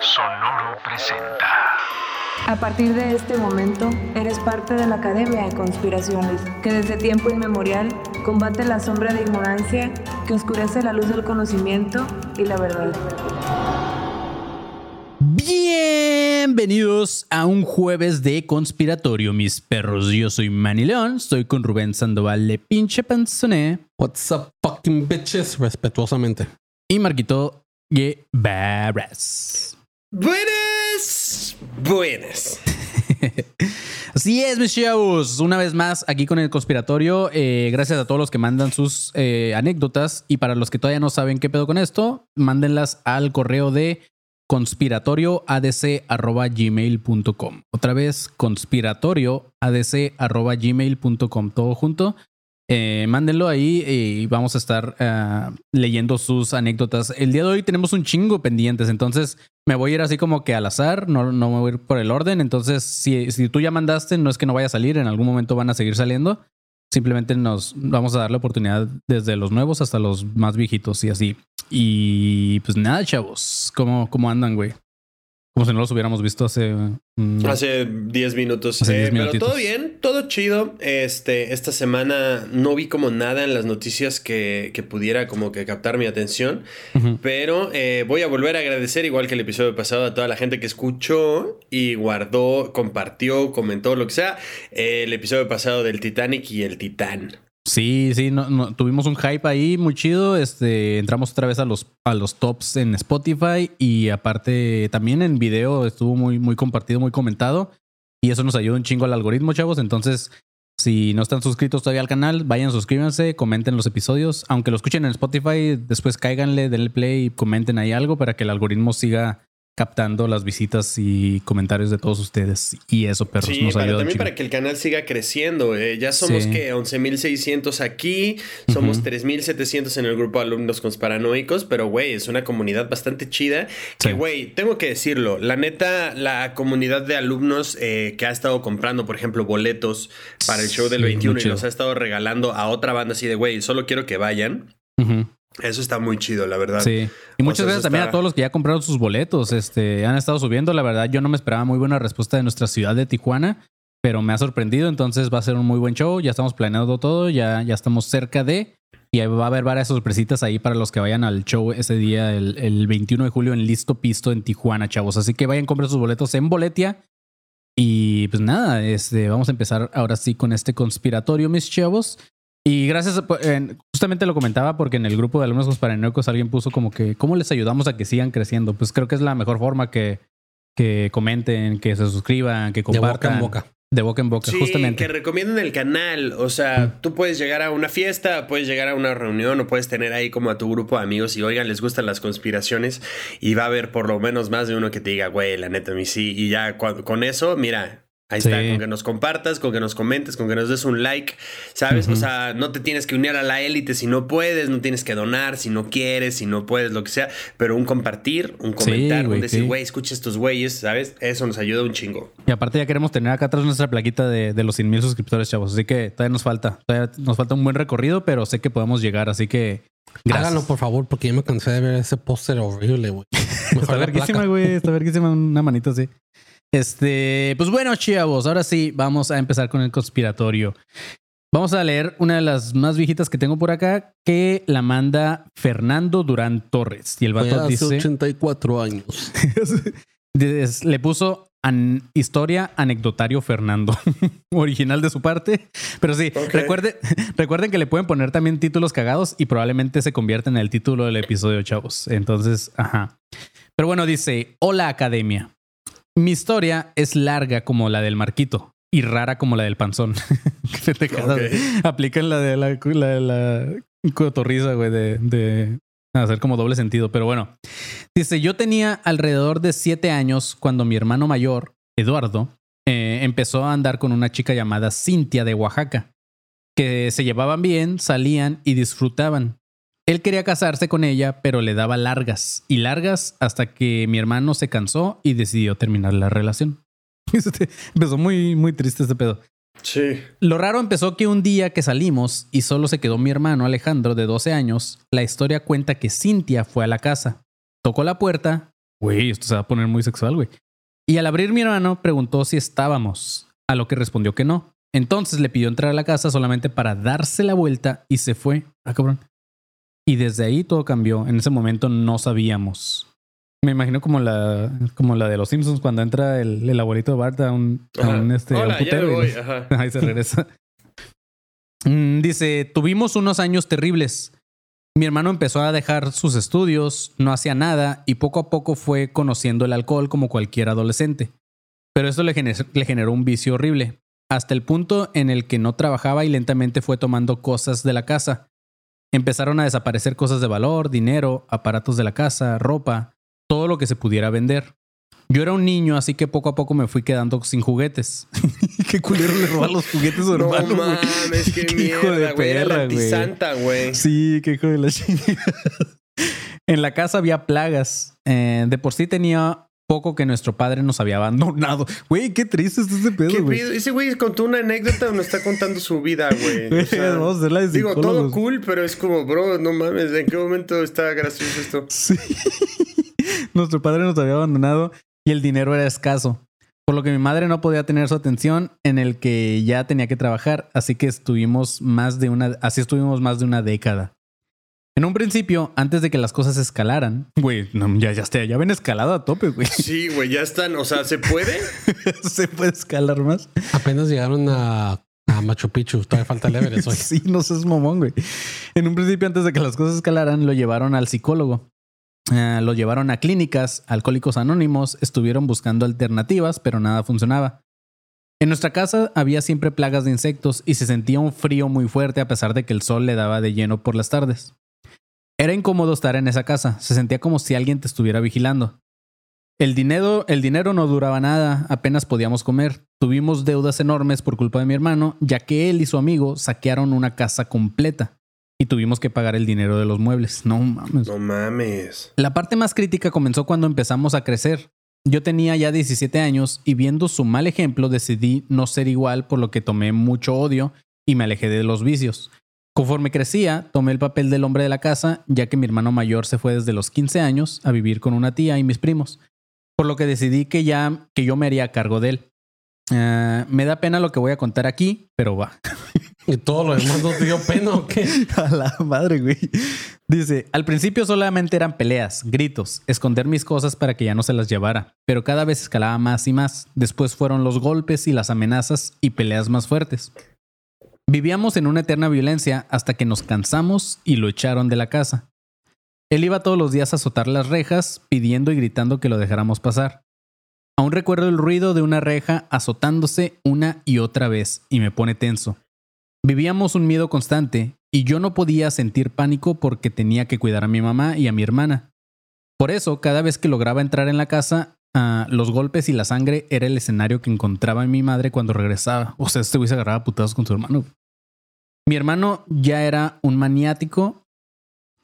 Sonoro presenta. A partir de este momento, eres parte de la Academia de Conspiraciones, que desde tiempo inmemorial combate la sombra de ignorancia que oscurece la luz del conocimiento y la verdad. Bienvenidos a un jueves de conspiratorio, mis perros. Yo soy Manny León, estoy con Rubén Sandoval de Pinche Panzoné What's up, fucking bitches? Respetuosamente. y Marquito Guevara. Buenas, buenas. Así es, mis chavos. Una vez más, aquí con el conspiratorio. Eh, gracias a todos los que mandan sus eh, anécdotas. Y para los que todavía no saben qué pedo con esto, mándenlas al correo de conspiratorioadc.gmail.com. Otra vez, conspiratorioadc.gmail.com. Todo junto. Eh, mándenlo ahí y vamos a estar ah, leyendo sus anécdotas. El día de hoy tenemos un chingo pendientes, entonces me voy a ir así como que al azar, no, no me voy a ir por el orden. Entonces, si, si tú ya mandaste, no es que no vaya a salir, en algún momento van a seguir saliendo. Simplemente nos vamos a dar la oportunidad desde los nuevos hasta los más viejitos y así. Y pues nada, chavos, ¿cómo, cómo andan, güey? Como si no los hubiéramos visto hace... mm, Hace 10 minutos. Hace Eh, 10 pero todo bien, todo chido. Este, esta semana no vi como nada en las noticias que, que pudiera como que captar mi atención. Pero eh, voy a volver a agradecer, igual que el episodio pasado, a toda la gente que escuchó y guardó, compartió, comentó, lo que sea, el episodio pasado del Titanic y el Titán. Sí, sí, no, no- tuvimos un hype ahí muy chido. Este, entramos otra vez a los, a los tops en Spotify y aparte también en video estuvo muy, muy compartido, muy comentado. Y eso nos ayuda un chingo al algoritmo, chavos. Entonces, si no están suscritos todavía al canal, vayan, suscríbanse, comenten los episodios. Aunque lo escuchen en Spotify, después cáiganle, denle play y comenten ahí algo para que el algoritmo siga captando las visitas y comentarios de todos ustedes. Y eso, perros, Sí, nos para, ayuda también para que el canal siga creciendo. eh, ya somos Sí. que 11.600 aquí, somos 3.700 en el grupo de alumnos conspiranoicos, pero güey, es una comunidad bastante chida. Sí. Que güey, tengo que decirlo, la neta, la comunidad de alumnos eh, que ha estado comprando, por ejemplo, boletos para el show del Sí, muy 21 y los ha estado regalando a otra banda así de güey, solo quiero que vayan. Eso está muy chido, la verdad. Sí. Y O muchas sea, gracias también está- a todos los que ya compraron sus boletos. Este, han estado subiendo. La verdad, yo no me esperaba muy buena respuesta de nuestra ciudad de Tijuana, pero me ha sorprendido. Entonces va a ser un muy buen show. Ya estamos planeando todo. Ya, ya estamos cerca de. Y va a haber varias sorpresitas ahí para los que vayan al show ese día, el, el 21 de julio, en Listo Pisto en Tijuana, chavos. Así que vayan, compren sus boletos en Boletia. Y pues nada, este, vamos a empezar ahora sí con este conspiratorio, mis chavos. Y gracias, a- en- justamente lo comentaba porque en el grupo de alumnos conspiranoicos alguien puso como que, ¿cómo les ayudamos a que sigan creciendo? Pues creo que es la mejor forma que, que comenten, que se suscriban, que De boca compartan. en boca. De boca en boca, Sí, justamente. que recomienden el canal. O sea, tú puedes llegar a una fiesta, puedes llegar a una reunión o puedes tener ahí como a tu grupo de amigos y oigan, les gustan las conspiraciones y va a haber por lo menos más de uno que te diga, güey, la neta, a mí sí. Y ya cua- con eso, mira. Ahí Sí. está, con que nos compartas, con que nos comentes, con que nos des un like, ¿sabes? O sea, no te tienes que unir a la élite si no puedes, no tienes que donar si no quieres, si no puedes, lo que sea, pero un compartir, un comentar, un decir, sí. güey, escucha estos güeyes, ¿sabes? Eso nos ayuda un chingo. Y aparte ya queremos tener acá atrás nuestra plaquita de, de los 100 mil suscriptores, chavos. Así que todavía nos falta. Todavía nos falta un buen recorrido, pero sé que podemos llegar. Así que gracias. Háganlo, por favor, porque ya me cansé de ver ese póster horrible, güey. Está verguísima, güey. Está verguísima una manita así. Este, pues bueno, chavos, ahora sí vamos a empezar con el conspiratorio. Vamos a leer una de las más viejitas que tengo por acá, que la manda Fernando Durán Torres. Y el vato hace dice, 84 años. Le puso an- historia anecdotario Fernando. Original de su parte. Pero sí, recuerde- recuerden que le pueden poner también títulos cagados y probablemente se convierta en el título del episodio, chavos. Entonces, ajá. Pero bueno, dice, hola academia. Mi historia es larga como la del Marquito y rara como la del panzón. Qué pendejada, Ok. güey. Aplican la de la, la, de la cotorriza, güey, de, de hacer como doble sentido. Pero bueno, dice, yo tenía alrededor de siete años cuando mi hermano mayor, Eduardo, eh, empezó a andar con una chica llamada Cintia de Oaxaca, que se llevaban bien, salían y disfrutaban. Él quería casarse con ella, pero le daba largas y largas hasta que mi hermano se cansó y decidió terminar la relación. Este, Empezó muy, muy triste este pedo. Sí. Lo raro empezó que un día que salimos y solo se quedó mi hermano Alejandro de 12 años, la historia cuenta que Cintia fue a la casa, tocó la puerta güey, esto se va a poner muy sexual, güey. Y al abrir mi hermano preguntó si estábamos, a lo que respondió que no. Entonces le pidió entrar a la casa solamente para darse la vuelta y se fue. Ah, cabrón. Y desde ahí todo cambió. En ese momento no sabíamos. Me imagino como la, como la de los Simpsons cuando entra el, el abuelito de Bart a un, a un, este, a un putero voy. Ajá. Ahí se regresa. Mm, Dice, tuvimos unos años terribles. Mi hermano empezó a dejar sus estudios, no hacía nada y poco a poco fue conociendo el alcohol como cualquier adolescente. Pero eso le, gener- le generó un vicio horrible, hasta el punto en el que no trabajaba y lentamente fue tomando cosas de la casa. Empezaron a desaparecer cosas de valor, dinero, aparatos de la casa, ropa, todo lo que se pudiera vender. Yo era un niño, así que poco a poco me fui quedando sin juguetes. Qué culero le roba los juguetes a su No hermano, güey. mames, qué hijo de mierda, güey. Era la perra, güey. antisanta, güey. Sí, qué hijo de la chingada. En la casa había plagas. Eh, de por sí tenía poco que nuestro padre nos había abandonado. Güey, qué triste es ese pedo, ¿Qué güey. Ese güey contó una anécdota nos está contando su vida, güey. Güey, O sea, Vamos a hacerla de digo, todo cool, pero es como, bro, no mames, ¿en qué momento está gracioso esto? Sí. Nuestro padre nos había abandonado y el dinero era escaso. Por lo que mi madre no podía tener su atención en el que ya tenía que trabajar, así que estuvimos más de una, así estuvimos más de una década. En un principio, antes de que las cosas escalaran, güey, no, ya, ya, está, ya ven escalado a tope, güey. Sí, güey, ya están, o sea, ¿se puede? Se puede escalar más. Apenas llegaron a, a Machu Picchu. Todavía falta el Everest hoy. Sí, no seas mamón, güey. En un principio, antes de que las cosas escalaran, lo llevaron al psicólogo. Ah, lo llevaron a clínicas, alcohólicos anónimos, estuvieron buscando alternativas, pero nada funcionaba. En nuestra casa había siempre plagas de insectos y se sentía un frío muy fuerte a pesar de que el sol le daba de lleno por las tardes. Era incómodo estar en esa casa, se sentía como si alguien te estuviera vigilando. El dinero, el dinero no duraba nada, apenas podíamos comer. Tuvimos deudas enormes por culpa de mi hermano, ya que él y su amigo saquearon una casa completa y tuvimos que pagar el dinero de los muebles. No mames. No mames. La parte más crítica comenzó cuando empezamos a crecer. Yo tenía ya 17 años y viendo su mal ejemplo decidí no ser igual por lo que tomé mucho odio y me alejé de los vicios. Conforme crecía, tomé el papel del hombre de la casa, ya que mi hermano mayor se fue desde los 15 años a vivir con una tía y mis primos, por lo que decidí que ya que yo me haría cargo de él. Ah, me da pena lo que voy a contar aquí, pero va. Y todo lo demás no te dio pena o qué. A la madre, güey. Dice, al principio solamente eran peleas, gritos, esconder mis cosas para que ya no se las llevara, pero cada vez escalaba más y más. Después fueron los golpes y las amenazas y peleas más fuertes. Vivíamos en una eterna violencia hasta que nos cansamos y lo echaron de la casa. Él iba todos los días a azotar las rejas, pidiendo y gritando que lo dejáramos pasar. Aún recuerdo el ruido de una reja azotándose una y otra vez y me pone tenso. Vivíamos un miedo constante y yo no podía sentir pánico porque tenía que cuidar a mi mamá y a mi hermana. Por eso, cada vez que lograba entrar en la casa, ah, los golpes y la sangre era el escenario que encontraba en mi madre cuando regresaba. O sea, este güey se agarraba a putazos con su hermano. Mi hermano ya era un maniático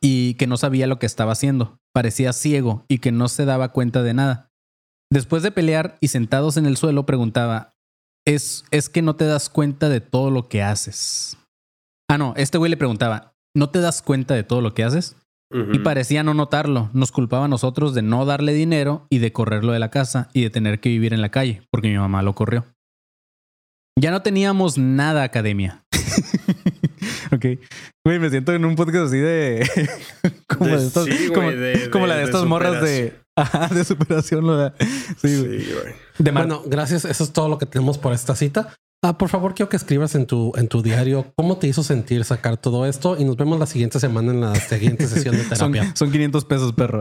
y que no sabía lo que estaba haciendo. Parecía ciego y que no se daba cuenta de nada. Después de pelear y sentados en el suelo, preguntaba, es, es que no te das cuenta de todo lo que haces. Ah, no, este güey le preguntaba, ¿no te das cuenta de todo lo que haces? Y parecía no notarlo. Nos culpaba a nosotros de no darle dinero y de correrlo de la casa y de tener que vivir en la calle, porque mi mamá lo corrió. Ya no teníamos nada academia. ok. Güey, me siento en un podcast así de. como De- de estas- sí, güey, como, de- como de- la de de estas morras de. Ajá, de superación. Lo da. Sí, güey. Sí, güey. De mar- Bueno, gracias. Eso es todo lo que tenemos por esta cita. Ah, por favor, quiero que escribas en tu, en tu diario cómo te hizo sentir sacar todo esto y nos vemos la siguiente semana en la siguiente sesión de Son, terapia. son 500 pesos, perro.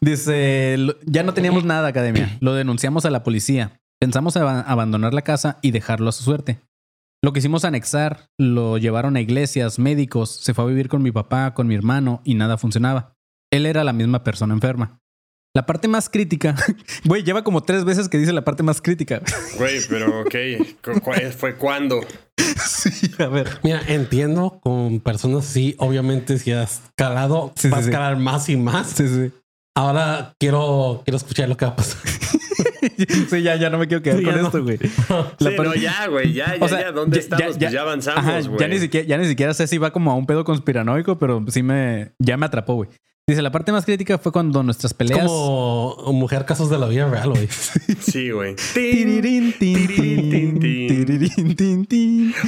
Dice, "Lo- ya no teníamos nada, academia. Lo denunciamos a la policía. Pensamos aba- abandonar la casa y dejarlo a su suerte. Lo quisimos anexar, lo llevaron a iglesias, médicos, se fue a vivir con mi papá, con mi hermano y nada funcionaba. Él era la misma persona enferma. La parte más crítica, güey, lleva como tres veces que dice la parte más crítica. Güey, pero ok. ¿cu- ¿Fue cuándo? sí, a ver. Mira, entiendo con personas así, obviamente si has calado, Sí, vas sí, a sí. calar más y más. Sí, sí. Ahora quiero, quiero escuchar lo que va a pasar. Sí, ya, ya no me quiero quedar Sí, con esto, güey. Sí, no, parte- ya, güey. Ya, ya, O sea, ya. ¿Dónde ya- estamos? ya- pues ya avanzamos, güey. ya ni siquiera, ya ni siquiera sé si va como a un pedo conspiranoico, pero sí me, ya me atrapó, güey. Dice, la parte más crítica fue cuando nuestras peleas... Como mujer casos de la vida real, güey. Sí, güey.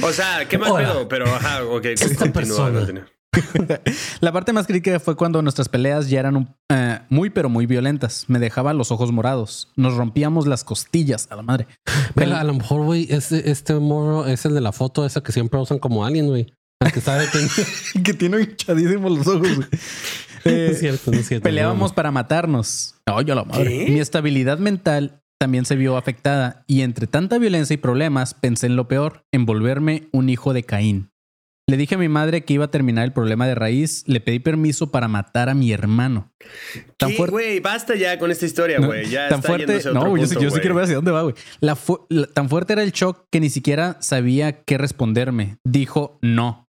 O sea, qué mal Ahora, pedo, pero ajá, ok. esta continúa, persona. continúa. La parte más crítica fue cuando nuestras peleas ya eran un- eh, muy pero muy violentas. Me dejaba los ojos morados. Nos rompíamos las costillas a la madre. Pero a lo mejor, güey, este, este morro es el de la foto esa que siempre usan como alien, güey. Que está que tiene hinchadísimos los ojos. güey. no Eh, es cierto, no es cierto. Peleábamos para matarnos. Oye, a la madre. ¿Qué? Mi estabilidad mental también se vio afectada y entre tanta violencia y problemas pensé en lo peor, en volverme un hijo de Caín. Le dije a mi madre que iba a terminar el problema de raíz, le pedí permiso para matar a mi hermano. Tan ¿Qué, fuerte- Güey, basta ya con esta historia, No, güey. Ya tan está fuerte. yéndose a otro No, yo, sí- yo quiero ver hacia dónde va, güey. La fu- la- tan fuerte era el shock que ni siquiera sabía qué responderme. Dijo no.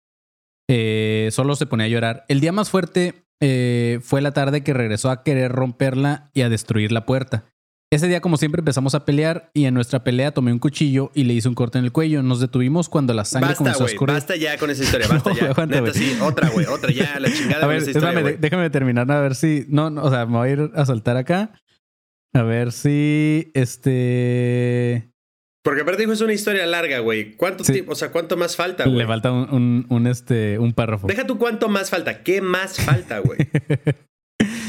Eh, solo se ponía a llorar. El día más fuerte eh, fue la tarde que regresó a querer romperla y a destruir la puerta. Ese día, como siempre, empezamos a pelear y en nuestra pelea tomé un cuchillo y le hice un corte en el cuello. Nos detuvimos cuando la sangre Basta, comenzó a escurrir. Basta ya con esa historia. Basta No, ya. aguanta, Neta, sí. Otra, güey. Otra ya. La chingada A ver, esa historia, espérame, déjame terminar a ver si. No, no, o sea, me voy a ir a saltar acá. A ver si. Este. Porque aparte dijo es una historia larga, güey. ¿Cuánto Sí. tiempo? O sea, ¿cuánto más falta, güey? Le falta un, un, un, este, un párrafo. Deja tú cuánto más falta. ¿Qué más falta, güey?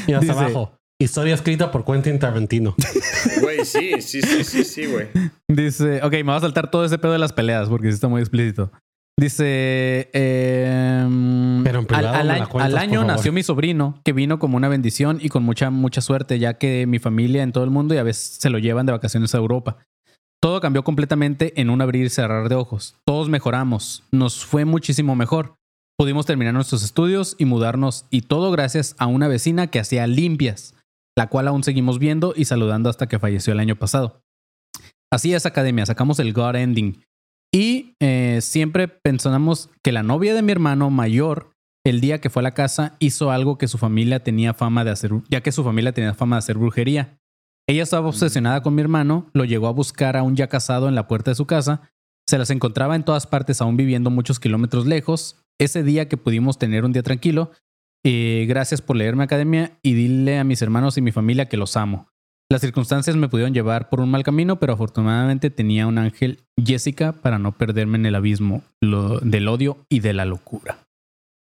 Y hasta Dice- abajo. Historia escrita por Quentin Tarantino. Güey, sí, sí, sí, sí, sí, güey. Dice, ok, me va a saltar todo ese pedo de las peleas porque sí está muy explícito. Dice, em, Pero en privado al, al me la año, cuentas, al año nació mi sobrino, que vino como una bendición y con mucha, mucha suerte, ya que mi familia en todo el mundo y a veces se lo llevan de vacaciones a Europa. Todo cambió completamente en un abrir y cerrar de ojos. Todos mejoramos. Nos fue muchísimo mejor. Pudimos terminar nuestros estudios y mudarnos y todo gracias a una vecina que hacía limpias, la cual aún seguimos viendo y saludando hasta que falleció el año pasado. Así es, Academia, sacamos el God Ending. Y eh, siempre pensamos que la novia de mi hermano mayor, el día que fue a la casa, hizo algo que su familia tenía fama de hacer, ya que su familia tenía fama de hacer brujería. Ella estaba obsesionada con mi hermano, lo llegó a buscar aún ya casado en la puerta de su casa, se las encontraba en todas partes aún viviendo muchos kilómetros lejos. Ese día que pudimos tener un día tranquilo, eh, gracias por leerme Academia y dile a mis hermanos y mi familia que los amo. Las circunstancias me pudieron llevar por un mal camino, pero afortunadamente tenía un ángel, Jessica, para no perderme en el abismo del odio y de la locura.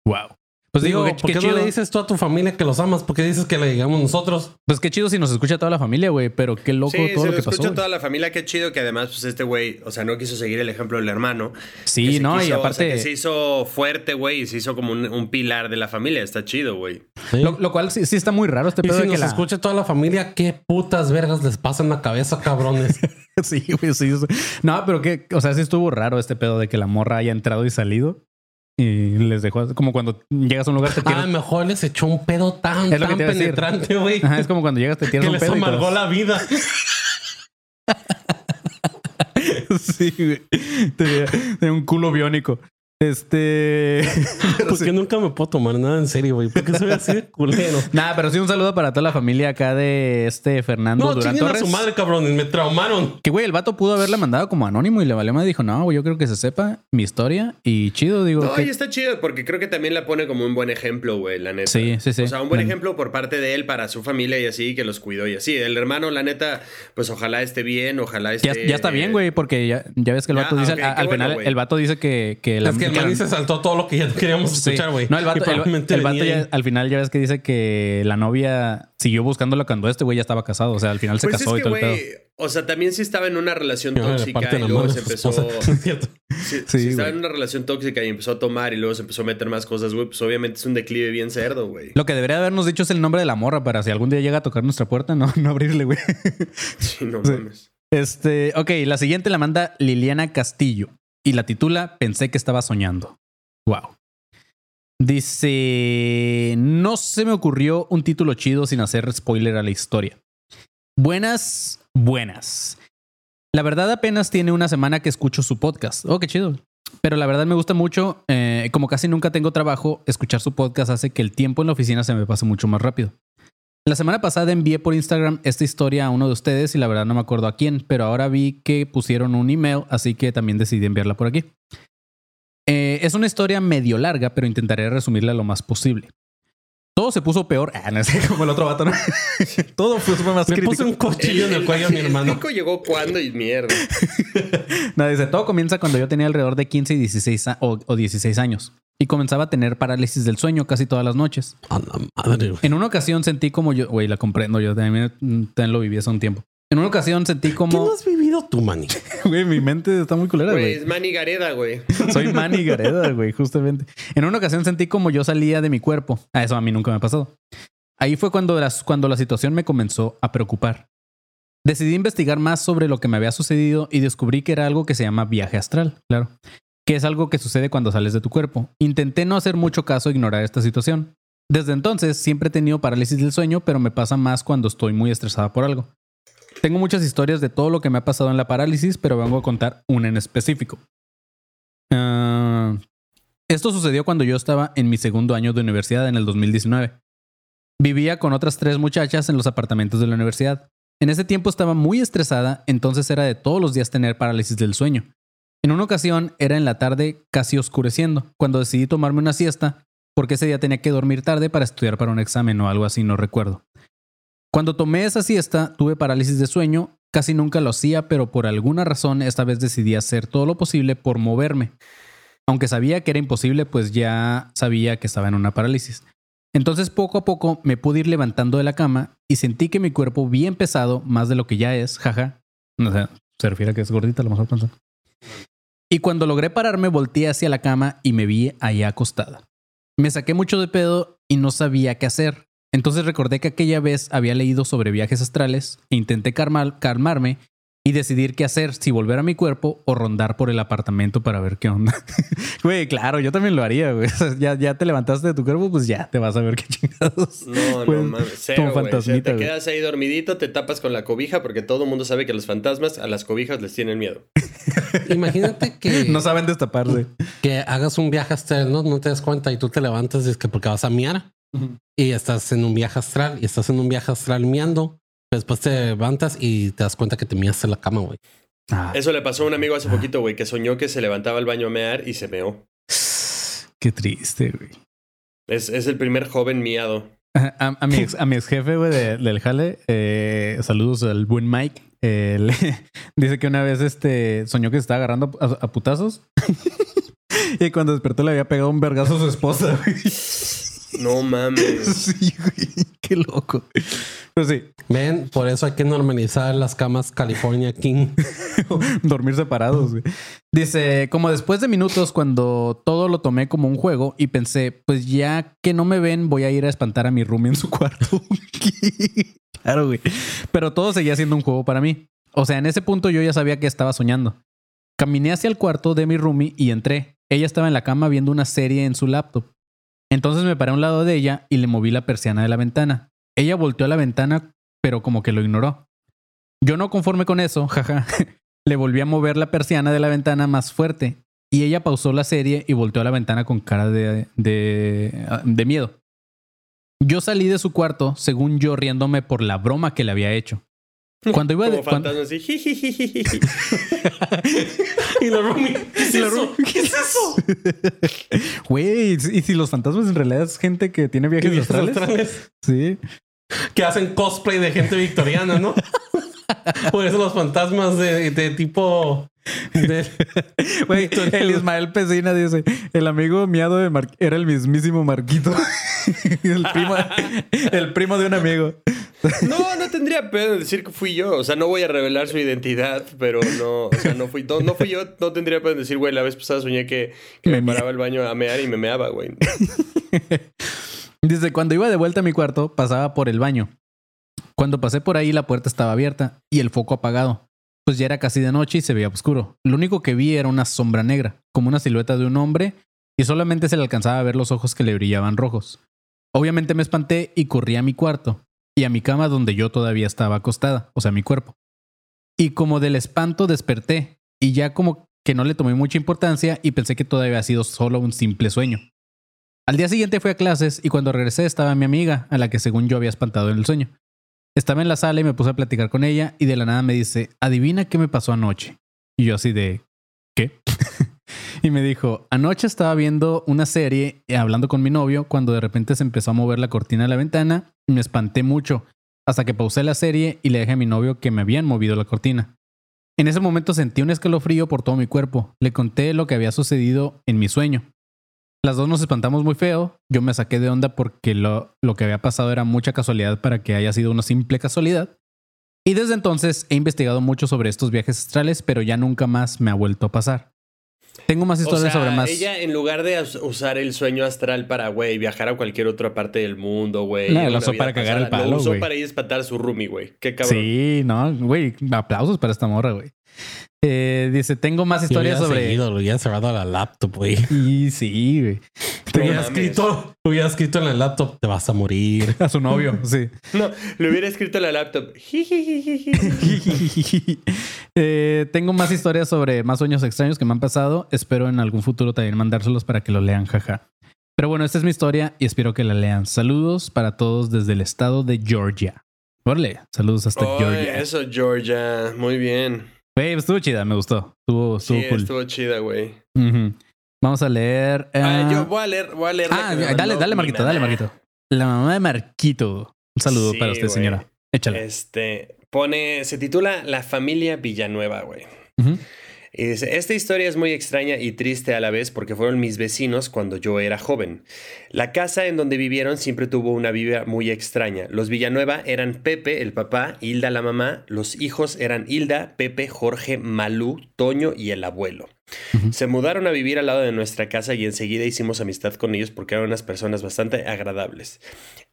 Wow. Pues digo, Digo, ¿por qué qué no le dices tú a tu familia que los amas? ¿Por qué dices que le digamos nosotros? Pues qué chido si nos escucha toda la familia, güey. Pero qué loco Sí, todo se lo lo que pasó. escucha toda la familia. Qué chido que además, pues este güey, o sea, no quiso seguir el ejemplo del hermano. Sí, no, y quiso- o sea, aparte. que se hizo fuerte, güey, y se hizo como un, un pilar de la familia. Está chido, güey. ¿Sí? Lo, lo cual sí, sí está muy raro este y pedo si de que nos la... escucha toda la familia, ¿qué putas vergas les pasa en la cabeza, cabrones? Sí, güey, sí, sí. No, pero que, o sea, sí estuvo raro este pedo de que la morra haya entrado y salido. Y les dejó, como cuando llegas a un lugar te ah, tiras. mejor les echó un pedo tan, Es tan penetrante, güey. Es como cuando llegas te tiras Que un les pedo. y te amargó vas- la vida. sí, güey. Tenía, tenía un culo biónico. Este. pero Pues sí. que nunca me puedo tomar nada en serio, güey. Porque soy así de culero. Nada, pero sí un saludo para toda la familia acá de este Fernando No, Durán chinguen a Torres. su madre, cabrones. Me traumaron. Que güey, el vato pudo haberla mandado como anónimo y le valió más. Dijo, no, güey, yo creo que se sepa mi historia y chido, digo. No, que- y está chido porque creo que también la pone como un buen ejemplo, güey, la neta. Sí, sí, sí. O sea, un buen La- ejemplo por parte de él para su familia y así, que los cuidó y así. El hermano, la neta, pues ojalá esté bien, ojalá Ya, esté. ya está bien, güey, porque ya, ya ves que el Ya, vato dice, ok, a- qué al bueno, final, el vato dice que, que la es que el se saltó todo lo que ya queríamos Sí. escuchar, güey. No, el vato, el, el vato ya- al final ya ves que dice que la novia siguió buscándola cuando este güey ya estaba casado. O sea, al final se Pues casó es y todo el pedo. o sea, también sí estaba en una relación tóxica y luego se empezó. cierto. Sí, Sí, si estaba en una relación tóxica y empezó a tomar y luego se empezó a meter más cosas, güey, pues obviamente es un declive bien cerdo, güey. Lo que debería habernos dicho es el nombre de la morra para si algún día llega a tocar nuestra puerta, no, no abrirle, güey. Sí, no Sí. mames. Este, ok, la siguiente la manda Liliana Castillo y la titula Pensé que estaba soñando. Wow. Dice, no se me ocurrió un título chido sin hacer spoiler a la historia. Buenas, buenas. La verdad apenas tiene una semana que escucho su podcast. Oh, qué chido. Pero la verdad me gusta mucho. eh, como casi nunca tengo trabajo, escuchar su podcast hace que el tiempo en la oficina se me pase mucho más rápido. La semana pasada envié por Instagram esta historia a uno de ustedes y la verdad no me acuerdo a quién, pero ahora vi que pusieron un email, así que también decidí enviarla por aquí. Eh, es una historia medio larga, pero intentaré resumirla lo más posible. Todo se puso peor. Ah, no sé, como el otro vato, ¿no? todo fue más Me crítico. puse un cuchillo en el cuello a mi hermano. Nico llegó cuando y mierda. No, dice, todo comienza cuando yo tenía alrededor de 15 y 16 a- o, o 16 años. Y comenzaba a tener parálisis del sueño casi todas las noches. A la madre, güey. En una ocasión sentí como yo, güey, la comprendo, yo también, mm, también lo viví hace un tiempo. En una ocasión sentí ¿Qué no como, has vivido tú, Manny? güey, mi mente está muy culera, Güey, güey. es Manny Gareda, güey. Soy Manny Gareda, güey, justamente. En una ocasión sentí como yo salía de mi cuerpo. A eso a mí nunca me ha pasado. Ahí fue cuando, las, cuando la situación me comenzó a preocupar. Decidí investigar más sobre lo que me había sucedido y descubrí que era algo que se llama viaje astral, claro. Que es algo que sucede cuando sales de tu cuerpo. Intenté no hacer mucho caso e ignorar esta situación. Desde entonces siempre he tenido parálisis del sueño, pero me pasa más cuando estoy muy estresada por algo. Tengo muchas historias de todo lo que me ha pasado en la parálisis, pero vengo a contar una en específico. Ah, esto sucedió cuando yo estaba en mi segundo año de universidad en el 2019. Vivía con otras tres muchachas en los apartamentos de la universidad. En ese tiempo estaba muy estresada, entonces era de todos los días tener parálisis del sueño. En una ocasión era en la tarde casi oscureciendo, cuando decidí tomarme una siesta, porque ese día tenía que dormir tarde para estudiar para un examen o algo así, no recuerdo. Cuando tomé esa siesta, tuve parálisis de sueño, casi nunca lo hacía, pero por alguna razón esta vez decidí hacer todo lo posible por moverme. Aunque sabía que era imposible, pues ya sabía que estaba en una parálisis. Entonces poco a poco me pude ir levantando de la cama y sentí que mi cuerpo bien pesado, más de lo que ya es, jaja. O sea, se refiere a que es gordita, a lo mejor pensó. Y cuando logré pararme, volteé hacia la cama y me vi ahí acostada. Me saqué mucho de pedo y no sabía qué hacer. Entonces recordé que aquella vez había leído sobre viajes astrales e intenté calmar- calmarme y decidir qué hacer, si volver a mi cuerpo o rondar por el apartamento para ver qué onda. Güey, claro, yo también lo haría, güey. O sea, ya, ya te levantaste de tu cuerpo, pues ya te vas a ver qué chingados. No, no mames. Cero, güey. O sea, fantasmita, te quedas ahí dormidito, te tapas con la cobija porque todo el mundo sabe que los fantasmas a las cobijas les tienen miedo. Imagínate que, No saben destaparse. que hagas un viaje astral, ¿no? No te das cuenta y tú te levantas y es que porque vas a miar y estás en un viaje astral y estás en un viaje astral miando. Después te levantas y te das cuenta que te miaste en la cama, güey. Ah, Eso le pasó a un amigo hace poquito, güey, que soñó que se levantaba al baño a mear y se meó. qué triste, güey. Es, es el primer joven miado. A, a mi, ex, a mi ex jefe, güey, de- del jale, eh, saludos al buen Mike. eh, le- dice que una vez este, soñó que se estaba agarrando a, a putazos. y cuando despertó le había pegado un vergazo a su esposa, güey. No mames. Sí, güey. Qué loco. Pues sí, Ven, por eso hay que normalizar las camas California King. dormir separados. güey. Dice, como después de minutos, cuando todo lo tomé como un juego y pensé, pues ya que no me ven, voy a ir a espantar a mi roomie en su cuarto. claro, güey. Pero todo seguía siendo un juego para mí. O sea, en ese punto yo ya sabía que estaba soñando. Caminé hacia el cuarto de mi roomie y entré. Ella estaba en la cama viendo una serie en su laptop. Entonces me paré a un lado de ella y le moví la persiana de la ventana. Ella volteó a la ventana, pero como que lo ignoró. Yo no conforme con eso, jaja, le volví a mover la persiana de la ventana más fuerte y ella pausó la serie y volteó a la ventana con cara de, de, de miedo. Yo salí de su cuarto, según yo, riéndome por la broma que le había hecho. Cuando iba de, cuando- así. y la roomie, ¿qué es eso? roomie, ¿Qué es eso? Güey, y si los fantasmas en realidad es gente que tiene viajes Viajes astrales. astrales. Sí. Que hacen cosplay de gente victoriana, ¿no? Por eso los fantasmas de, de tipo... de- Güey, el Ismael Pesina dice: El amigo miado de Mar- era el mismísimo Marquito. el, primo, el primo de un amigo. No, no tendría pedo en decir que fui yo. O sea, no voy a revelar su identidad, pero no, o sea, no fui, no, no fui yo. No tendría pedo en decir, güey, la vez pasada soñé que, que Me me, paraba el baño a mear y me meaba, güey. Dice, cuando iba de vuelta a mi cuarto, pasaba por el baño. Cuando pasé por ahí, la puerta estaba abierta y el foco apagado. Pues ya era casi de noche y se veía oscuro. Lo único que vi era una sombra negra, como una silueta de un hombre, y solamente se le alcanzaba a ver los ojos que le brillaban rojos. Obviamente me espanté y corrí a mi cuarto y a mi cama donde yo todavía estaba acostada, o sea, mi cuerpo. Y como del espanto desperté y ya como que no le tomé mucha importancia y pensé que todavía había sido solo un simple sueño. Al día siguiente fui a clases y cuando regresé estaba mi amiga, a la que según yo había espantado en el sueño. Estaba en la sala y me puse a platicar con ella y de la nada me dice, adivina qué me pasó anoche. Y yo así de, ¿qué? y me dijo, anoche estaba viendo una serie y hablando con mi novio cuando de repente se empezó a mover la cortina de la ventana y me espanté mucho hasta que pausé la serie y le dije a mi novio que me habían movido la cortina. En ese momento sentí un escalofrío por todo mi cuerpo. Le conté lo que había sucedido en mi sueño. Las dos nos espantamos muy feo. Yo me saqué de onda porque lo, lo que había pasado era mucha casualidad para que haya sido una simple casualidad. Y desde entonces he investigado mucho sobre estos viajes astrales, pero ya nunca más me ha vuelto a pasar. Tengo más historias o sea, sobre más. Ella, en lugar de us- usar el sueño astral para, güey, viajar a cualquier otra parte del mundo, güey. No, lo usó para cagar el palo, Lo usó para ir a espantar a su roomie, güey. Qué cabrón. Sí, no, güey, aplausos para esta morra, güey. Eh, dice, tengo más historias sobre... seguido, lo hubiera cerrado a la laptop, güey. Y sí, güey. Hubiera escrito, hubiera escrito en la laptop, te vas a morir. A su novio, sí. No, le hubiera escrito en la laptop. Eh, tengo más historias sobre más sueños extraños que me han pasado. Espero en algún futuro también mandárselos para que lo lean, jaja. Pero bueno, esta es mi historia y espero que la lean. Saludos para todos desde el estado de Georgia. Órale, saludos hasta Oy, Georgia. eso, Georgia. Muy bien. Güey, estuvo chida, me gustó. Estuvo, estuvo Sí, cool. estuvo chida, güey. Vamos a leer. Ah, ah, yo voy a leer, voy a leer. ah, dale, dale, Marquito, dale. Marquito. La mamá de Marquito. Un saludo Sí, para usted, güey. señora. Échale. Este, pone, se titula La familia Villanueva, güey. Ujú. Esta historia es muy extraña y triste a la vez porque fueron mis vecinos cuando yo era joven. La casa en donde vivieron siempre tuvo una vida muy extraña. Los Villanueva eran Pepe, el papá, Hilda, la mamá. Los hijos eran Hilda, Pepe, Jorge, Malú, Toño y el abuelo. Se mudaron a vivir al lado de nuestra casa y enseguida hicimos amistad con ellos porque eran unas personas bastante agradables.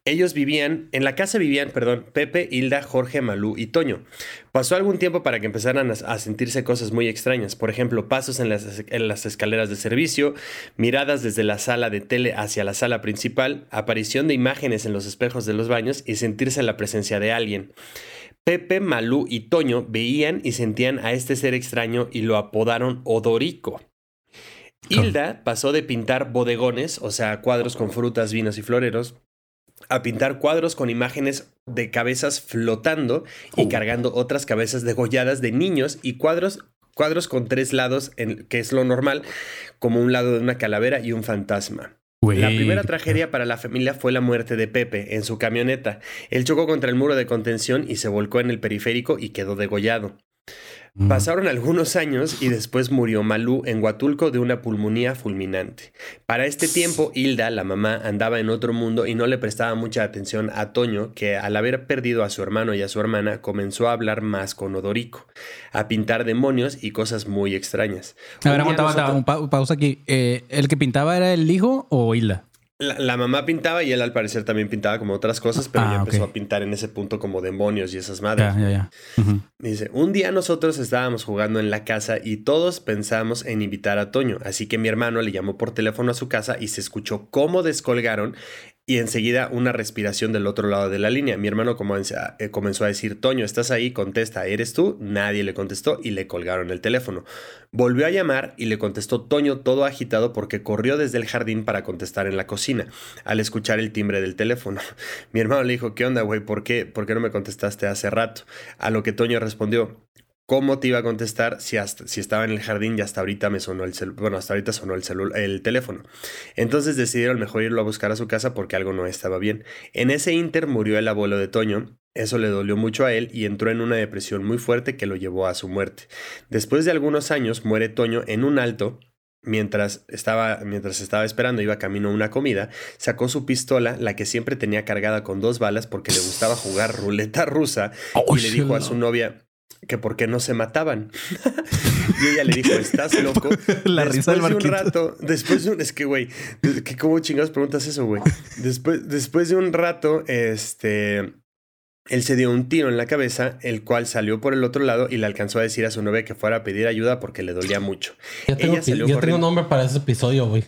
Ellos vivían, en la casa vivían, perdón, Pepe, Hilda, Jorge, Malú y Toño. Pasó algún tiempo para que empezaran a, a sentirse cosas muy extrañas. Por ejemplo, pasos en las, en las escaleras de servicio, miradas desde la sala de tele hacia la sala principal, aparición de imágenes en los espejos de los baños y sentirse la presencia de alguien. Pepe, Malú y Toño veían y sentían a este ser extraño y lo apodaron Odorico. Hilda pasó de pintar bodegones, o sea, cuadros con frutas, vinos y floreros, a pintar cuadros con imágenes de cabezas flotando y Oh. cargando otras cabezas degolladas de niños y cuadros, cuadros con tres lados, en- que es lo normal, como un lado de una calavera y un fantasma. La primera tragedia para la familia fue la muerte de Pepe en su camioneta. Él chocó contra el muro de contención y se volcó en el periférico y quedó degollado. Pasaron algunos años y después murió Malú en Huatulco de una pulmonía fulminante. Para este tiempo, Hilda, la mamá, andaba en otro mundo y no le prestaba mucha atención a Toño, que al haber perdido a su hermano y a su hermana, comenzó a hablar más con Odorico, a pintar demonios y cosas muy extrañas. A ver, aguanta, nosotros- pa- pausa aquí. Eh, ¿El que pintaba era el hijo o Hilda? La, la mamá pintaba y él al parecer también pintaba como otras cosas, pero Ah, ya empezó ok. a pintar en ese punto como demonios y esas madres. Dice, un día nosotros estábamos jugando en la casa y todos pensamos en invitar a Toño, así que mi hermano le llamó por teléfono a su casa y se escuchó cómo descolgaron y enseguida una respiración del otro lado de la línea. Mi hermano comenzó a, eh, comenzó a decir, Toño, ¿estás ahí? Contesta, ¿eres tú? Nadie le contestó y le colgaron el teléfono. Volvió a llamar y le contestó Toño todo agitado porque corrió desde el jardín para contestar en la cocina al escuchar el timbre del teléfono. Mi hermano le dijo, ¿qué onda, güey? ¿Por qué? ¿Por qué no me contestaste hace rato? A lo que Toño respondió, ¿cómo te iba a contestar si, hasta, si estaba en el jardín y hasta ahorita me sonó el celular? Bueno, hasta ahorita sonó el, el teléfono. Entonces decidieron mejor irlo a buscar a su casa porque algo no estaba bien. En ese inter murió el abuelo de Toño. Eso le dolió mucho a él y entró en una depresión muy fuerte que lo llevó a su muerte. Después de algunos años muere Toño en un alto Mientras estaba, mientras estaba esperando, iba camino a una comida, sacó su pistola, la que siempre tenía cargada con dos balas porque le gustaba jugar ruleta rusa, y le dijo a su novia que por qué no se mataban. y ella le dijo, ¿estás loco? La risa del después de un rato, después de un, es que güey, que cómo chingados preguntas eso, güey. Después, después de un rato, este, él se dio un tiro en la cabeza, el cual salió por el otro lado y le alcanzó a decir a su novia que fuera a pedir ayuda porque le dolía mucho. Ya tengo, Ella salió ya tengo corriendo. nombre para ese episodio, güey.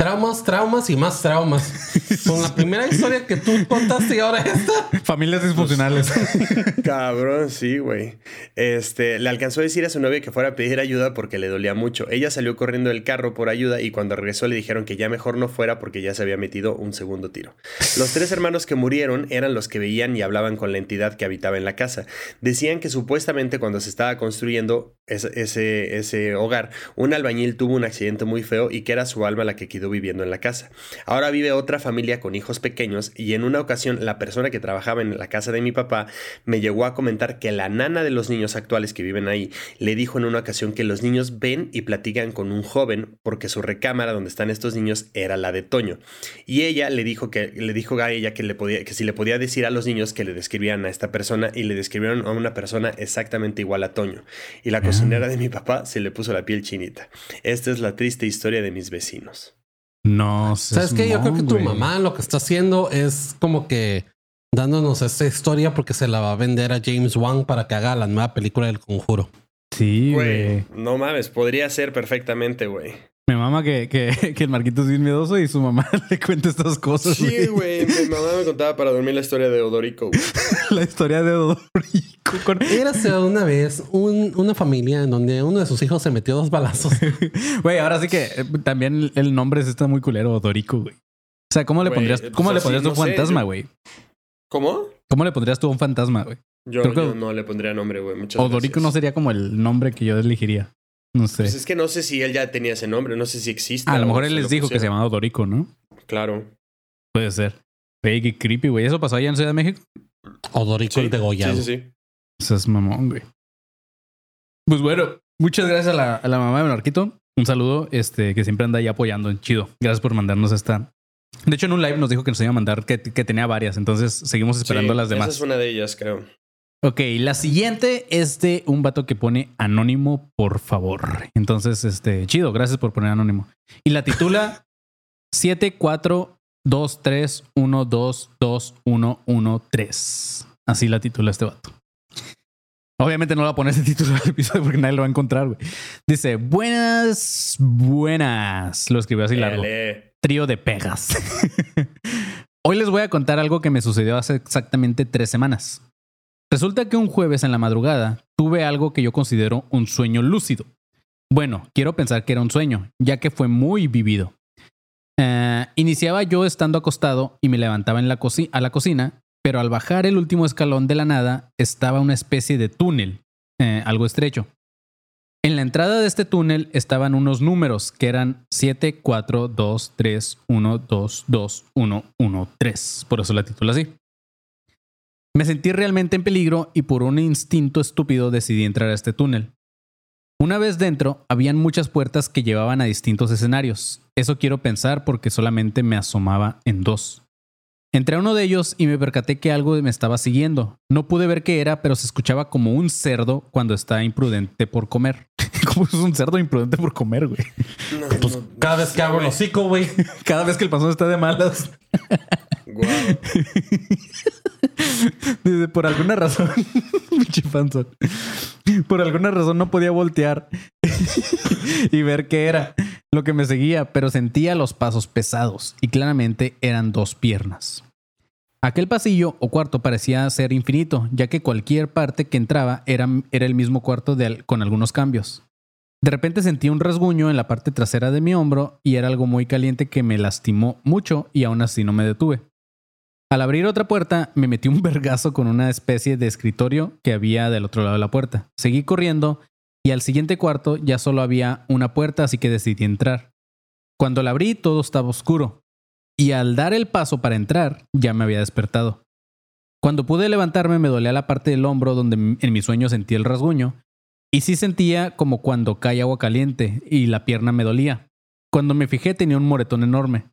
Traumas, traumas y más traumas. Con la primera historia que tú contaste y ahora esta. Familias disfuncionales. Cabrón, sí, güey. Este, le alcanzó a decir a su novia que fuera a pedir ayuda porque le dolía mucho. Ella salió corriendo del carro por ayuda y cuando regresó le dijeron que ya mejor no fuera porque ya se había metido un segundo tiro. Los tres hermanos que murieron eran los que veían y hablaban con la entidad que habitaba en la casa. Decían que supuestamente cuando se estaba construyendo ese, ese, ese hogar, un albañil tuvo un accidente muy feo y que era su alma la que quedó viviendo en la casa. Ahora vive otra familia con hijos pequeños y en una ocasión la persona que trabajaba en la casa de mi papá me llegó a comentar que la nana de los niños actuales que viven ahí le dijo en una ocasión que los niños ven y platican con un joven porque su recámara donde están estos niños era la de Toño. Y ella le dijo que le dijo a ella que le podía que si le podía decir a los niños que le describían a esta persona y le describieron a una persona exactamente igual a Toño. Y la cocinera de mi papá se le puso la piel chinita. Esta es la triste historia de mis vecinos. No, ¿sabes qué? Yo creo que tu mamá lo que está haciendo es como que dándonos esta historia porque se la va a vender a James Wan para que haga la nueva película del conjuro. Sí, güey. No mames, podría ser perfectamente, güey. Mi mamá que, que, que el Marquito es bien miedoso y su mamá le cuenta estas cosas. Sí, güey. Mi mamá me contaba para dormir la historia de Odorico. Güey. la historia de Odorico. Con... Érase una vez un, una familia en donde uno de sus hijos se metió dos balazos. Güey, ahora sí que eh, también el nombre está muy culero, Odorico, güey. O sea, ¿cómo le pondrías, Güey, ¿cómo pues le pondrías no sé, fantasma, yo- güey? ¿Cómo? ¿Cómo le pondrías tú a un fantasma, güey? Yo, Creo que- yo no le pondría nombre, güey. Muchas Odorico no gracias. sería como el nombre que yo elegiría. No sé. Pues es que no sé si él ya tenía ese nombre, no sé si existe. a lo o mejor él les dijo que se llamaba Odorico, ¿no? Claro. Puede ser. Güey, qué creepy, güey. ¿Eso pasó allá en Ciudad de México? Odorico Sí, el degollado. Sí, sí, sí. Eso es mamón, güey. Pues bueno, muchas gracias a la, a la mamá de Marquito. Un saludo, este, que siempre anda ahí apoyando. Chido. Gracias por mandarnos esta. De hecho, en un live nos dijo que nos iba a mandar que, que tenía varias. Entonces seguimos esperando Sí, las demás. Esa es una de ellas, creo. Ok, la siguiente es de un vato que pone anónimo, por favor. Entonces, este, chido, gracias por poner anónimo. Y la titula 74231221113. Así la titula este vato. Obviamente no la pone ese título del episodio porque nadie lo va a encontrar, güey. Dice, buenas, buenas. Lo escribió así largo Lee. trío de pegas. Hoy les voy a contar algo que me sucedió hace exactamente tres semanas. Resulta que un jueves en la madrugada tuve algo que yo considero un sueño lúcido. Bueno, quiero pensar que era un sueño, ya que fue muy vivido. Eh, iniciaba yo estando acostado y me levantaba en la a la cocina, pero al bajar el último escalón de la nada estaba una especie de túnel, eh, algo estrecho. En la entrada de este túnel estaban unos números que eran 7, 4, 2, 3, 1, 2, 2, 1, 1, 3. Por eso la titula así. Me sentí realmente en peligro y por un instinto estúpido decidí entrar a este túnel. Una vez dentro, habían muchas puertas que llevaban a distintos escenarios. Eso quiero pensar porque solamente me asomaba en dos. Entré a uno de ellos y me percaté que algo me estaba siguiendo. No pude ver qué era, pero se escuchaba como un cerdo cuando está imprudente por comer. como es un cerdo imprudente por comer, güey. No, Pues no, cada vez que abro el hocico, güey. Cada vez que el panzón está de malas. Guau. Dice, por alguna razón. Pinche panzón. Por alguna razón no podía voltear y ver qué era lo que me seguía, pero sentía los pasos pesados y claramente eran dos piernas. Aquel pasillo o cuarto parecía ser infinito, ya que cualquier parte que entraba era, era el mismo cuarto de con algunos cambios. De repente sentí un rasguño en la parte trasera de mi hombro y era algo muy caliente que me lastimó mucho y aún así no me detuve. Al abrir otra puerta, me metí un vergazo con una especie de escritorio que había del otro lado de la puerta. Seguí corriendo y al siguiente cuarto ya solo había una puerta, así que decidí entrar. Cuando la abrí, todo estaba oscuro. Y al dar el paso para entrar, ya me había despertado. Cuando pude levantarme, me dolía la parte del hombro donde en mi sueño sentí el rasguño. Y sí sentía como cuando cae agua caliente y la pierna me dolía. Cuando me fijé, tenía un moretón enorme.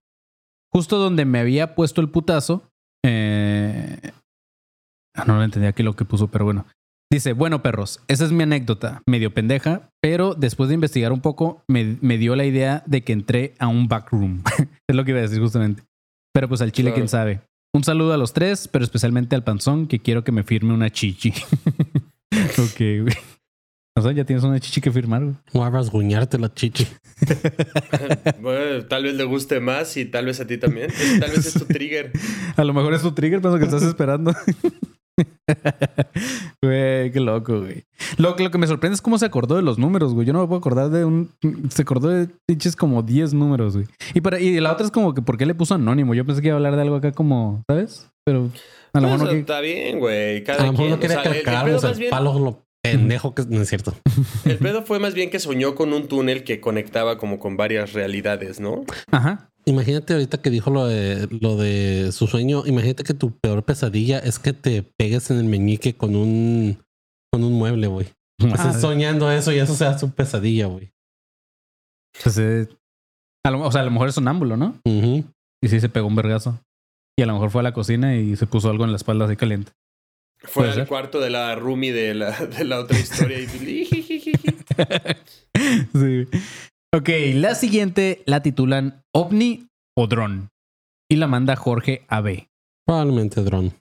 Justo donde me había puesto el putazo, eh... ah, no lo entendí aquí lo que puso, pero bueno. Dice, bueno perros, esa es mi anécdota, medio pendeja, pero después de investigar un poco me, me dio la idea de que entré a un backroom. es lo que iba a decir justamente. Pero pues al chile, Claro. quién sabe. Un saludo a los tres, pero especialmente al panzón que quiero que me firme una chichi. ok, güey. O sea, ya tienes una chichi que firmar, güey. No a rasguñarte la chichi. Bueno, tal vez le guste más y tal vez a ti también. Tal vez es tu trigger. A lo mejor es tu trigger, pero que estás esperando. Güey, qué loco, güey. Lo, lo que me sorprende es cómo se acordó de los números, güey. Yo no me puedo acordar de un. Se acordó de pinches como 10 números, güey. Y, para, y la otra es como que, ¿por qué le puso anónimo? Yo pensé que iba a hablar de algo acá como, ¿sabes? Pero a lo Pues, mejor no. que- Está bien, güey. A Cada lo mejor quien. no o quería sea, que el- le el más el bien- palo lo pendejo que no es cierto. El pedo fue más bien que soñó con un túnel que conectaba como con varias realidades, ¿no? Ajá. Imagínate ahorita que dijo lo de lo de su sueño. Imagínate que tu peor pesadilla es que te pegues en el meñique con un con un mueble, güey. Estás Ah, soñando eso y eso sea su pesadilla, güey. pues, eh, a lo- o sea, a lo mejor es sonámbulo, ¿no? Ujú. Y sí se pegó un vergazo. Y a lo mejor fue a la cocina y se puso algo en la espalda así caliente. Fue ser. cuarto de la roomie de la, de la otra historia y sí. Ok, la siguiente la titulan OVNI o dron. Y la manda Jorge AB. Probablemente dron.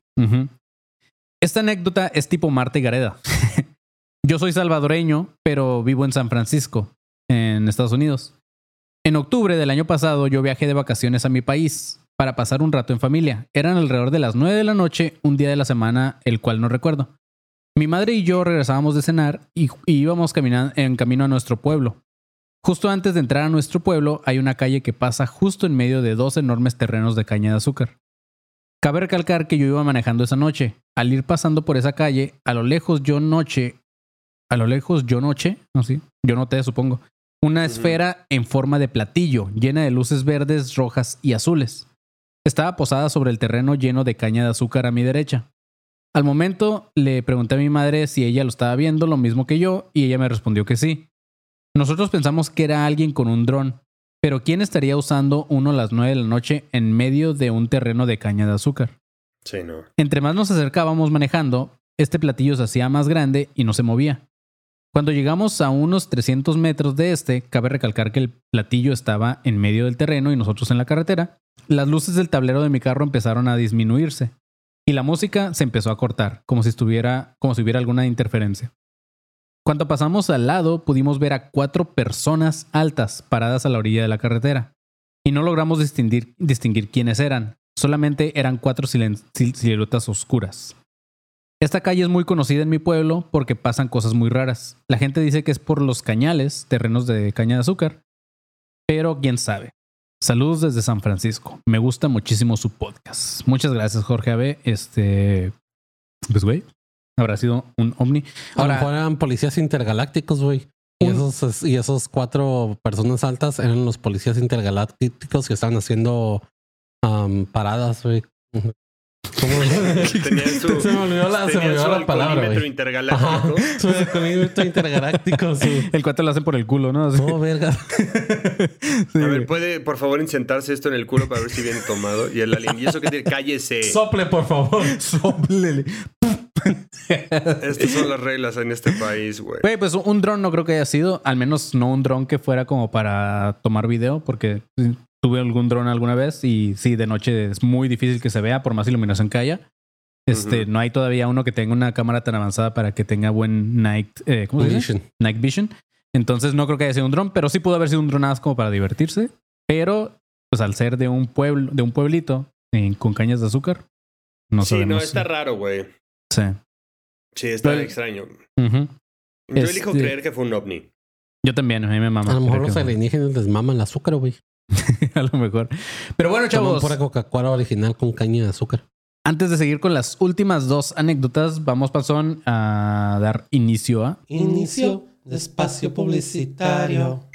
Esta anécdota es tipo Marta y Gareda. Yo soy salvadoreño, pero vivo en San Francisco, en Estados Unidos. En octubre del año pasado yo viajé de vacaciones a mi país para pasar un rato en familia. Eran alrededor de las 9 de la noche, un día de la semana, el cual no recuerdo. Mi madre y yo regresábamos de cenar y, y íbamos caminando en camino a nuestro pueblo. Justo antes de entrar a nuestro pueblo hay una calle que pasa justo en medio de dos enormes terrenos de caña de azúcar. Cabe recalcar que yo iba manejando esa noche. Al ir pasando por esa calle, a lo lejos yo noche, a lo lejos yo noche, no sí, yo noté, supongo, una esfera en forma de platillo, llena de luces verdes, rojas y azules. Estaba posada sobre el terreno lleno de caña de azúcar a mi derecha. Al momento le pregunté a mi madre si ella lo estaba viendo lo mismo que yo y ella me respondió que sí. Nosotros pensamos que era alguien con un dron, pero ¿quién estaría usando uno a las 9 de la noche en medio de un terreno de caña de azúcar? Sí, no. Entre más nos acercábamos manejando, este platillo se hacía más grande y no se movía. Cuando llegamos a unos 300 metros de este, cabe recalcar que el platillo estaba en medio del terreno y nosotros en la carretera, las luces del tablero de mi carro empezaron a disminuirse y la música se empezó a cortar, como si estuviera, como si hubiera alguna interferencia. Cuando pasamos al lado, pudimos ver a cuatro personas altas paradas a la orilla de la carretera y no logramos distinguir, distinguir quiénes eran. Solamente eran cuatro siluetas oscuras. Esta calle es muy conocida en mi pueblo porque pasan cosas muy raras. La gente dice que es por los cañales, terrenos de caña de azúcar, pero quién sabe. Saludos desde San Francisco. Me gusta muchísimo su podcast. Muchas gracias, Jorge AB. Este, pues güey, habrá sido un ovni. A lo Ahora, mejor eran policías intergalácticos, güey. Y esos, y esos cuatro personas altas eran los policías intergalácticos que estaban haciendo am, paradas, güey. ¿Cómo? Tenían su, Se me olvidó la, se me tenían olvidó su la palabra, alcoholímetro güey. intergaláctico. Ajá. Su alcoholímetro intergaláctico, sí. el cuate lo hacen por el culo, ¿no? Así. No, verga. Sí, A ver. ¿puede por favor insentarse esto en el culo para ver si viene tomado? Y el alien, ¿y eso qué tiene? Cállese. Sople, por favor. Sóplele. Estas son las reglas en este país, güey. Güey, pues un dron no creo que haya sido, al menos no un dron que fuera como para tomar video, porque tuve algún dron alguna vez y sí, de noche es muy difícil que se vea por más iluminación que haya. Este, Ujú. no hay todavía uno que tenga una cámara tan avanzada para que tenga buen night, eh, ¿cómo se dice? Vision. Night vision. Entonces no creo que haya sido un dron, pero sí pudo haber sido un dron nada más como para divertirse. Pero, pues al ser de un pueblo, de un pueblito eh, con cañas de azúcar, no sí, no, sabemos. está raro, güey. Sí. Sí, está Pero- extraño. Ujú. Yo elijo Este- creer que fue un ovni. Yo también, a mí me mama. A lo mejor los alienígenas les maman el azúcar, güey. a lo mejor. Pero bueno, chavos. pura Coca-Cola original con caña de azúcar. Antes de seguir con las últimas dos anécdotas, vamos, Pasón, a dar inicio a. Inicio de espacio publicitario.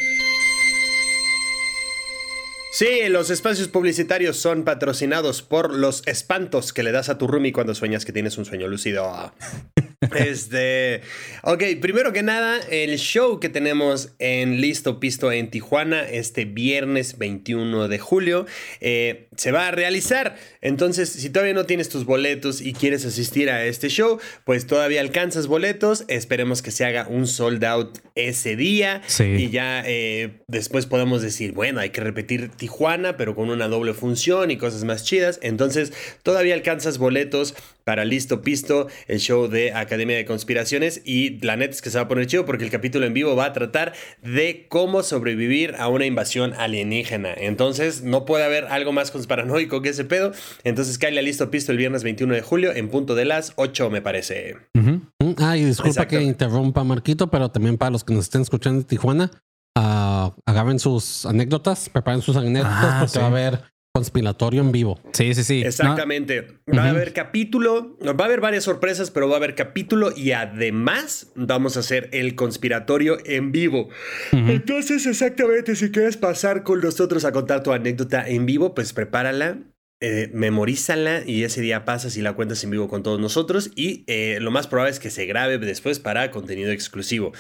Sí, los espacios publicitarios son patrocinados por los espantos que le das a tu roomie cuando sueñas que tienes un sueño lúcido. Este. Ok, primero que nada, el show que tenemos en Listo Pisto en Tijuana este viernes 21 de julio eh, se va a realizar. Entonces, si todavía no tienes tus boletos y quieres asistir a este show, pues todavía alcanzas boletos. Esperemos que se haga un sold out ese día. Sí. Y ya eh, después podemos decir, bueno, hay que repetir Tijuana, pero con una doble función y cosas más chidas. Entonces, todavía alcanzas boletos para Listo Pisto, el show de Academia de Conspiraciones y la neta es que se va a poner chido porque el capítulo en vivo va a tratar de cómo sobrevivir a una invasión alienígena. Entonces no puede haber algo más conspiranoico que ese pedo. Entonces Kyle listo pisto el viernes 21 de julio en punto de las 8 me parece. Mm, Ah, y disculpa que interrumpa Marquito, pero también para los que nos estén escuchando de Tijuana, ah, agarren sus anécdotas, preparen sus anécdotas Ah, porque sí. va a haber conspiratorio en vivo. Sí, sí, sí. Exactamente. Va a haber capítulo, va a haber varias sorpresas, pero va a haber capítulo y además vamos a hacer el conspiratorio en vivo. Entonces, exactamente, si quieres pasar con nosotros a contar tu anécdota en vivo, pues prepárala. Eh, memorízala y ese día pasas y la cuentas en vivo con todos nosotros y eh, lo más probable es que se grabe después para contenido exclusivo.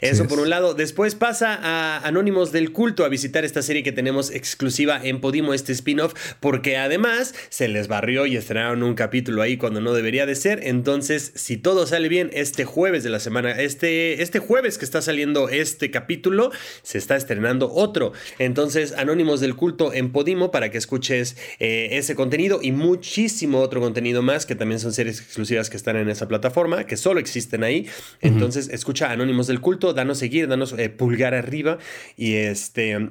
Eso es. por un lado. Después pasa a Anónimos del Culto a visitar esta serie que tenemos exclusiva en Podimo, este spin-off, porque además se les barrió y estrenaron un capítulo ahí cuando no debería de ser. Entonces, si todo sale bien, este jueves de la semana, este, este jueves que está saliendo este capítulo, se está estrenando otro. Entonces, Anónimos del Culto en Podimo para que escuches eh, ese contenido y muchísimo otro contenido más que también son series exclusivas que están en esa plataforma, que solo existen ahí. Entonces, escucha Anónimos del Culto, danos seguir, danos eh, pulgar arriba y este...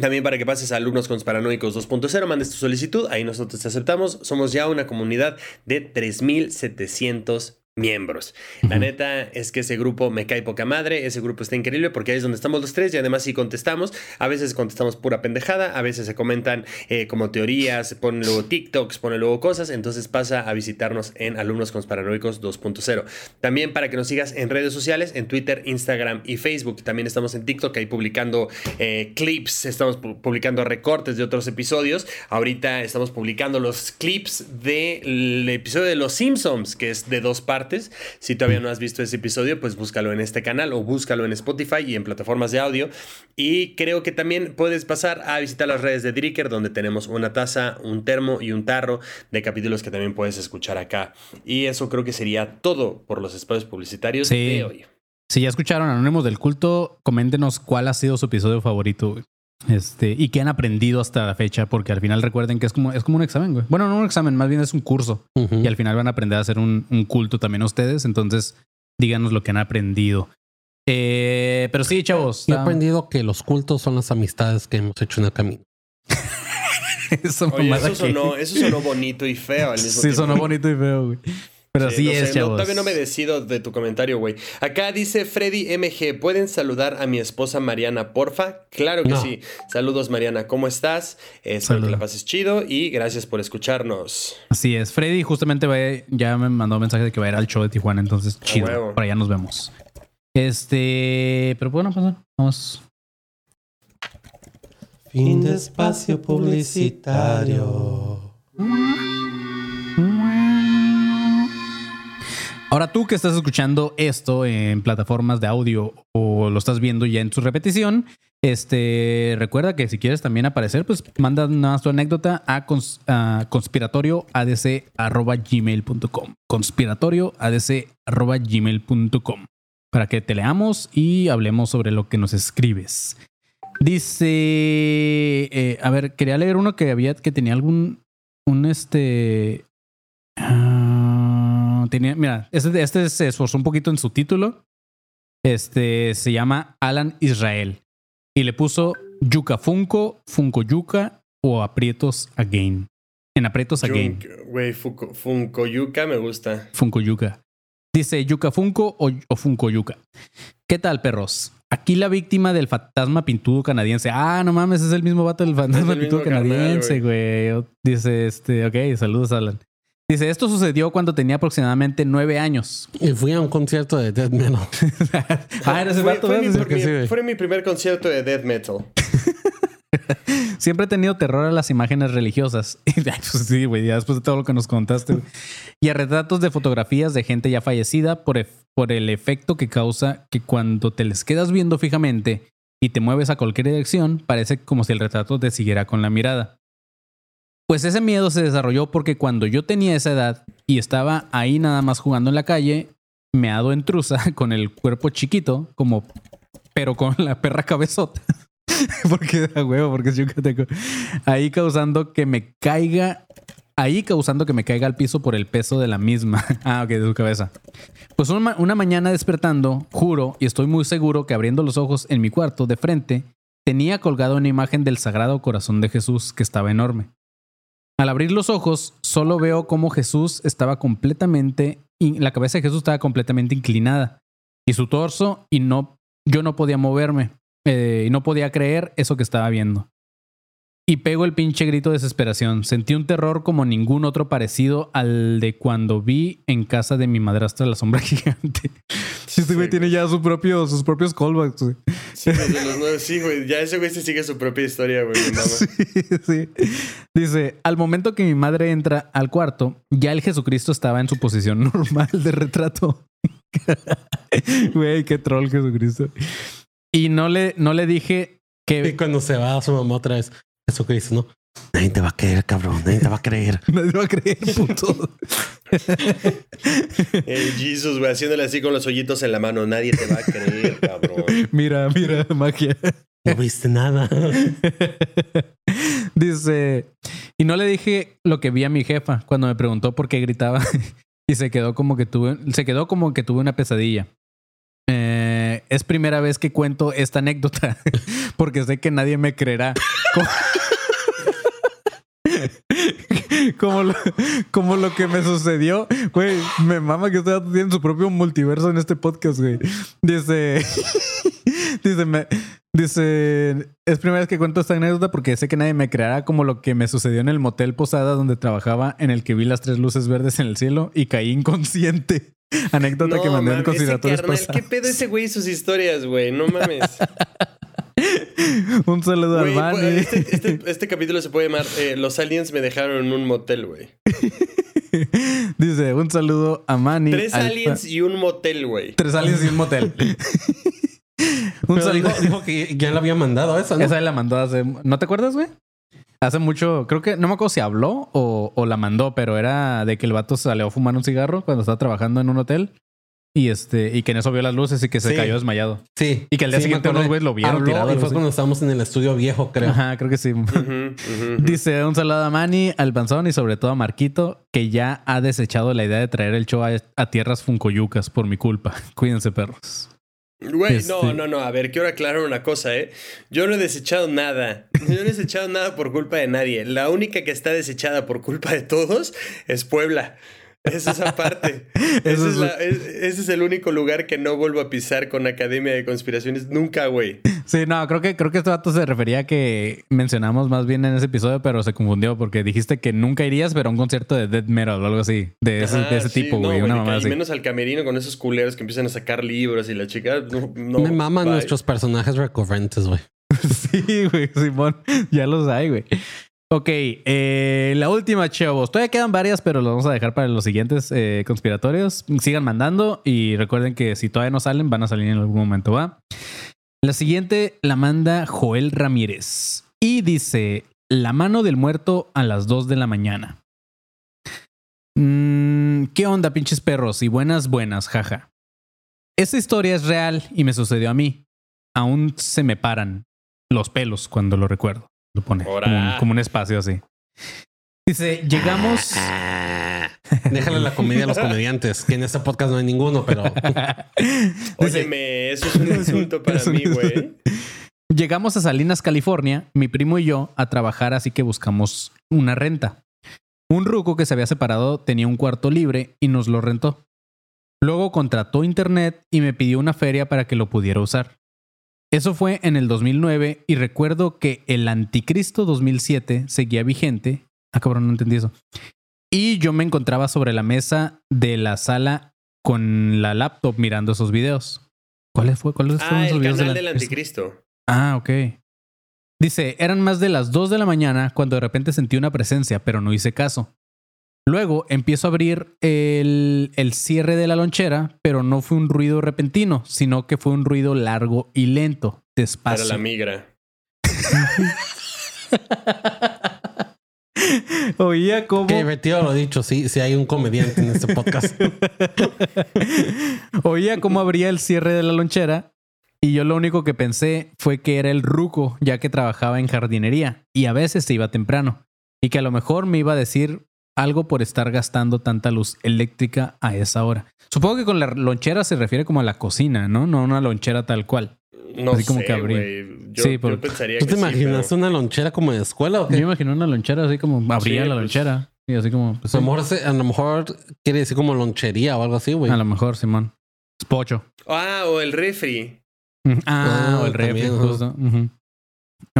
También para que pases a Alumnos Conspiranoicos 2.0, mandes tu solicitud, ahí nosotros te aceptamos. Somos ya una comunidad de 3.700 miembros. La neta es que ese grupo me cae poca madre, ese grupo está increíble porque ahí es donde estamos los tres y además sí contestamos. A veces contestamos pura pendejada, a veces se comentan eh, como teorías, se ponen luego TikToks, ponen luego cosas, entonces pasa a visitarnos en Alumnos Conspiranoicos 2.0. También para que nos sigas en redes sociales, en Twitter, Instagram y Facebook. También estamos en TikTok ahí publicando eh, clips, estamos pu- publicando recortes de otros episodios. Ahorita estamos publicando los clips del episodio de Los Simpsons, que es de dos partes. Si todavía no has visto ese episodio, pues búscalo en este canal o búscalo en Spotify y en plataformas de audio. Y creo que también puedes pasar a visitar las redes de Dricker, donde tenemos una taza, un termo y un tarro de capítulos que también puedes escuchar acá. Y eso creo que sería todo por los espacios publicitarios Sí. de hoy. Si ya escucharon Anónimos del Culto, coméntenos cuál ha sido su episodio favorito, güey. Este, y qué han aprendido hasta la fecha, porque al final recuerden que es como, es como un examen, güey. Bueno, no un examen, más bien es un curso. Y al final van a aprender a hacer un, un culto también ustedes. Entonces, díganos lo que han aprendido. Eh, pero sí, chavos. He aprendido que los cultos son las amistades que hemos hecho en el camino. Esa Oye, eso que- sonó, eso sonó bonito y feo al mismo Sí, tiempo. sonó bonito y feo, güey. Pero Sí, sí no es, sé, no, chavos. todavía no me decido de tu comentario, güey. Acá dice Freddy MG, ¿pueden saludar a mi esposa Mariana, porfa? Claro que No. sí. Saludos, Mariana, ¿cómo estás? Eh, espero Saludos. que la pases chido y gracias por escucharnos. Así es. Freddy justamente va ya me mandó un mensaje de que va a ir al show de Tijuana. Entonces, chido. Por allá nos vemos. Este, pero bueno, pues vamos. Fin de espacio publicitario. Ahora tú que estás escuchando esto en plataformas de audio o lo estás viendo ya en su repetición, este, recuerda que si quieres también aparecer, pues manda nada tu anécdota a, a conspiratorioadc@gmail.com. Conspiratorioadc@gmail.com para que te leamos y hablemos sobre lo que nos escribes. Dice, eh, a ver, quería leer uno que había que tenía algún un este Ah, tenía, mira, este, este se esforzó un poquito en su título. Este se llama Alan Israel y le puso Yuca Funko, Funko Yuca o Aprietos Again. En Aprietos Again, Güey, Fuko- Funkoyuka me gusta. Funko Yuca. Dice Yuca Funko o, o Funko Yuca. ¿Qué tal, perros? Aquí la víctima del fantasma pintudo canadiense. Ah, no mames, es el mismo vato del fantasma pintudo canadiense, güey. Dice este, ok, saludos, Alan. Dice, esto sucedió cuando tenía aproximadamente nueve años. Y fui a un concierto de death metal. ah, eres Fue, fue mi, mi- fue mi primer concierto de death metal. Siempre he tenido terror a las imágenes religiosas. Pues sí, güey, ya después de todo lo que nos contaste. Y a retratos de fotografías de gente ya fallecida por, ef- por el efecto que causa que cuando te les quedas viendo fijamente y te mueves a cualquier dirección, parece como si el retrato te siguiera con la mirada. Pues ese miedo se desarrolló porque cuando yo tenía esa edad y estaba ahí nada más jugando en la calle, meado en truza con el cuerpo chiquito, como pero con la perra cabezota. porque a huevo, porque es yucateco. Ahí causando que me caiga ahí causando que me caiga al piso por el peso de la misma. ah, ok, de su cabeza. Pues una, una mañana despertando, juro y estoy muy seguro que abriendo los ojos en mi cuarto de frente, tenía colgado una imagen del Sagrado Corazón de Jesús que estaba enorme. Al abrir los ojos, solo veo cómo Jesús estaba completamente, la cabeza de Jesús estaba completamente inclinada y su torso y no, yo no podía moverme eh, y no podía creer eso que estaba viendo. Y pego el pinche grito de desesperación. Sentí un terror como ningún otro parecido al de cuando vi en casa de mi madrastra la sombra gigante. Este güey Sí, tiene güey. ya su propio, sus propios callbacks. güey. Sí, los de los nueve, sí, güey. Ya ese güey se sigue su propia historia, güey. Sí, sí. Dice, al momento que mi madre entra al cuarto, ya el Jesucristo estaba en su posición normal de retrato. Güey, qué troll Jesucristo. Y no le, no le dije Y que cuando se va a su mamá otra vez, Jesucristo, ¿no? Nadie te va a creer, cabrón. Nadie te va a creer. nadie va a creer, puto. El Jesus, güey, haciéndole así con los hoyitos en la mano. Nadie te va a creer, cabrón. mira, mira, magia. No viste nada. Dice, y no le dije lo que vi a mi jefa cuando me preguntó por qué gritaba y se quedó como que tuve, se quedó como que tuve una pesadilla. Eh, es primera vez que cuento esta anécdota porque sé que nadie me creerá. Como, lo, como lo que me sucedió, güey, me mama que ustedes tienen su propio multiverso en este podcast, güey. Dice, dice, me, Dice, es primera vez que cuento esta anécdota porque sé que nadie me creerá como lo que me sucedió en el motel Posada donde trabajaba en el que vi las tres luces verdes en el cielo y caí inconsciente. Anécdota que mandé en consideratorios ¿Qué pedo ese güey y sus historias, güey? No mames. Un saludo al Bani. este, este- este capítulo se puede llamar eh, Los aliens me dejaron en un motel, güey. Dice, un saludo a Manny. Tres al- aliens y un motel, güey. Tres aliens y un motel. un Pero saludo. dijo, dijo que ya le había mandado esa, ¿no? Esa la mandó hace. ¿No te acuerdas, güey? Hace mucho, creo que no me acuerdo si habló o, o la mandó, pero era de que el vato salió a fumar un cigarro cuando estaba trabajando en un hotel y este, y que en eso vio las luces y que se Sí. cayó desmayado. Sí. Y que al día Sí, siguiente unos güeyes lo vieron Habló tirado, Y fue así. cuando estábamos en el estudio viejo, creo. Ajá, creo que sí. Dice un saludo a Manny, al Panzón y sobre todo a Marquito, que ya ha desechado la idea de traer el show a, a tierras funcoyucas por mi culpa. Cuídense, perros. Güey, Este- no, no, no. A ver, quiero aclarar una cosa, ¿eh? Yo no he desechado nada. Yo no he desechado nada por culpa de nadie. La única que está desechada por culpa de todos es Puebla. Es esa parte. Eso es la- es- ese es el único lugar que no vuelvo a pisar con Academia de Conspiraciones. Nunca, güey. Sí, no, creo que, creo que este vato se refería a que mencionamos más bien en ese episodio, pero se confundió porque dijiste que nunca irías, pero a un concierto de death metal o algo así, de ese, Ajá, de ese sí, tipo, no, güey, una de mamá que- así. Y menos al camerino con esos culeros que empiezan a sacar libros y la chica. No, no, Me maman bye. nuestros personajes recurrentes, güey. Sí, güey, Simón, ya los hay, güey. Ok, eh, la última, chavos. Todavía quedan varias, pero las vamos a dejar para los siguientes eh, conspiratorios. Sigan mandando y recuerden que si todavía no salen, van a salir en algún momento, ¿va? La siguiente la manda Joel Ramírez y dice: La mano del muerto a las 2 de la mañana. Mm, ¿Qué onda, pinches perros? Y buenas, buenas, jaja. Esta historia es real y me sucedió a mí. Aún se me paran los pelos cuando lo recuerdo. Lo pone como un, Ora. como un espacio así. Dice, llegamos. Déjale la comedia a los comediantes, que en este podcast no hay ninguno, pero Dice, Óyeme, eso es un insulto para mí, güey. Llegamos a Salinas, California, mi primo y yo, a trabajar, así que buscamos una renta. Un ruco que se había separado tenía un cuarto libre y nos lo rentó. Luego contrató internet y me pidió una feria para que lo pudiera usar. Eso fue en el 2009 y recuerdo que el Anticristo 2007 seguía vigente. Ah, cabrón, no entendí eso. Y yo me encontraba sobre la mesa de la sala con la laptop mirando esos videos. ¿Cuáles fue? ¿Cuáles fueron Ah, esos el videos canal del del Anticristo? anticristo. Ah, ok. Dice, eran más de las 2 de la mañana cuando de repente sentí una presencia, pero no hice caso. Luego empiezo a abrir el, el cierre de la lonchera, pero no fue un ruido repentino, sino que fue un ruido largo y lento, Para despacio. la migra. Oía como... que divertido lo dicho. Sí, sí hay un comediante en este podcast. Oía cómo abría el cierre de la lonchera y yo lo único que pensé fue que era el ruco, ya que trabajaba en jardinería y a veces se iba temprano y que a lo mejor me iba a decir algo por estar gastando tanta luz eléctrica a esa hora. Supongo que con la lonchera se refiere como a la cocina, ¿no? No una lonchera tal cual. No Así como que abrir. Yo, Sí, yo por- pensaría ¿Tú que te sí, imaginas pero- una lonchera como de escuela o Yo qué? me imagino una lonchera así como abría Sí, la pues. lonchera. Y así como, pues, A lo mejor, se- a lo mejor quiere decir como lonchería o algo así, güey. a lo mejor, Simón. Es pocho. Ah, o el refri. Ah, Ah, o el refri, también, ajá. justo. Ujú.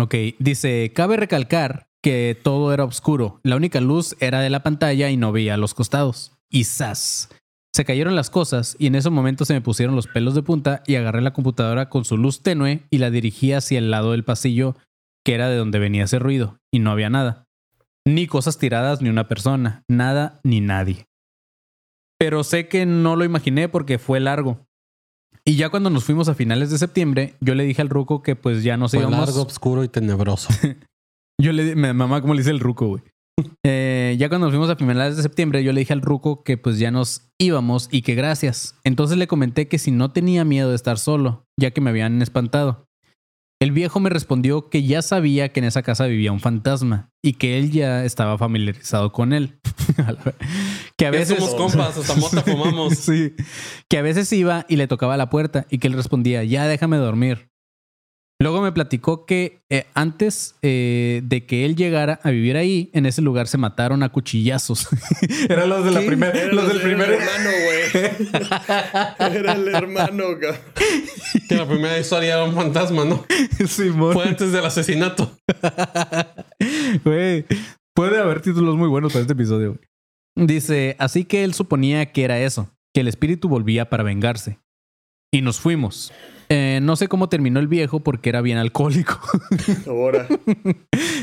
Ok, dice, cabe recalcar que todo era oscuro. La única luz era de la pantalla y no veía a los costados. Y ¡zas! Se cayeron las cosas y en ese momento se me pusieron los pelos de punta y agarré la computadora con su luz tenue y la dirigí hacia el lado del pasillo que era de donde venía ese ruido y no había nada. Ni cosas tiradas ni una persona, nada ni nadie. Pero sé que no lo imaginé porque fue largo. Y ya cuando nos fuimos a finales de septiembre, yo le dije al ruco que pues ya nos Fue íbamos. largo, oscuro y tenebroso. Yo le di- mi mamá, como le dice el ruco, güey. Eh, ya cuando nos fuimos a finales de septiembre, yo le dije al ruco que pues ya nos íbamos y que gracias. Entonces le comenté que si no tenía miedo de estar solo, ya que me habían espantado. El viejo me respondió que ya sabía que en esa casa vivía un fantasma y que él ya estaba familiarizado con él. que a veces somos compas, hasta mota fumamos. sí. Que a veces iba y le tocaba la puerta y que él respondía, ya déjame dormir. Luego me platicó que eh, antes eh, de que él llegara a vivir ahí, en ese lugar se mataron a cuchillazos. Eran los de la primera, Era los el- del era primer. el hermano, güey. Era el hermano, cabrón. Que la primera historia era un fantasma, ¿no? Simón. Fue antes del asesinato. Güey, puede haber títulos muy buenos para este episodio. Dice, así que él suponía que era eso, que el espíritu volvía para vengarse. Y nos fuimos. Eh, no sé cómo terminó el viejo porque era bien alcohólico. Ahora.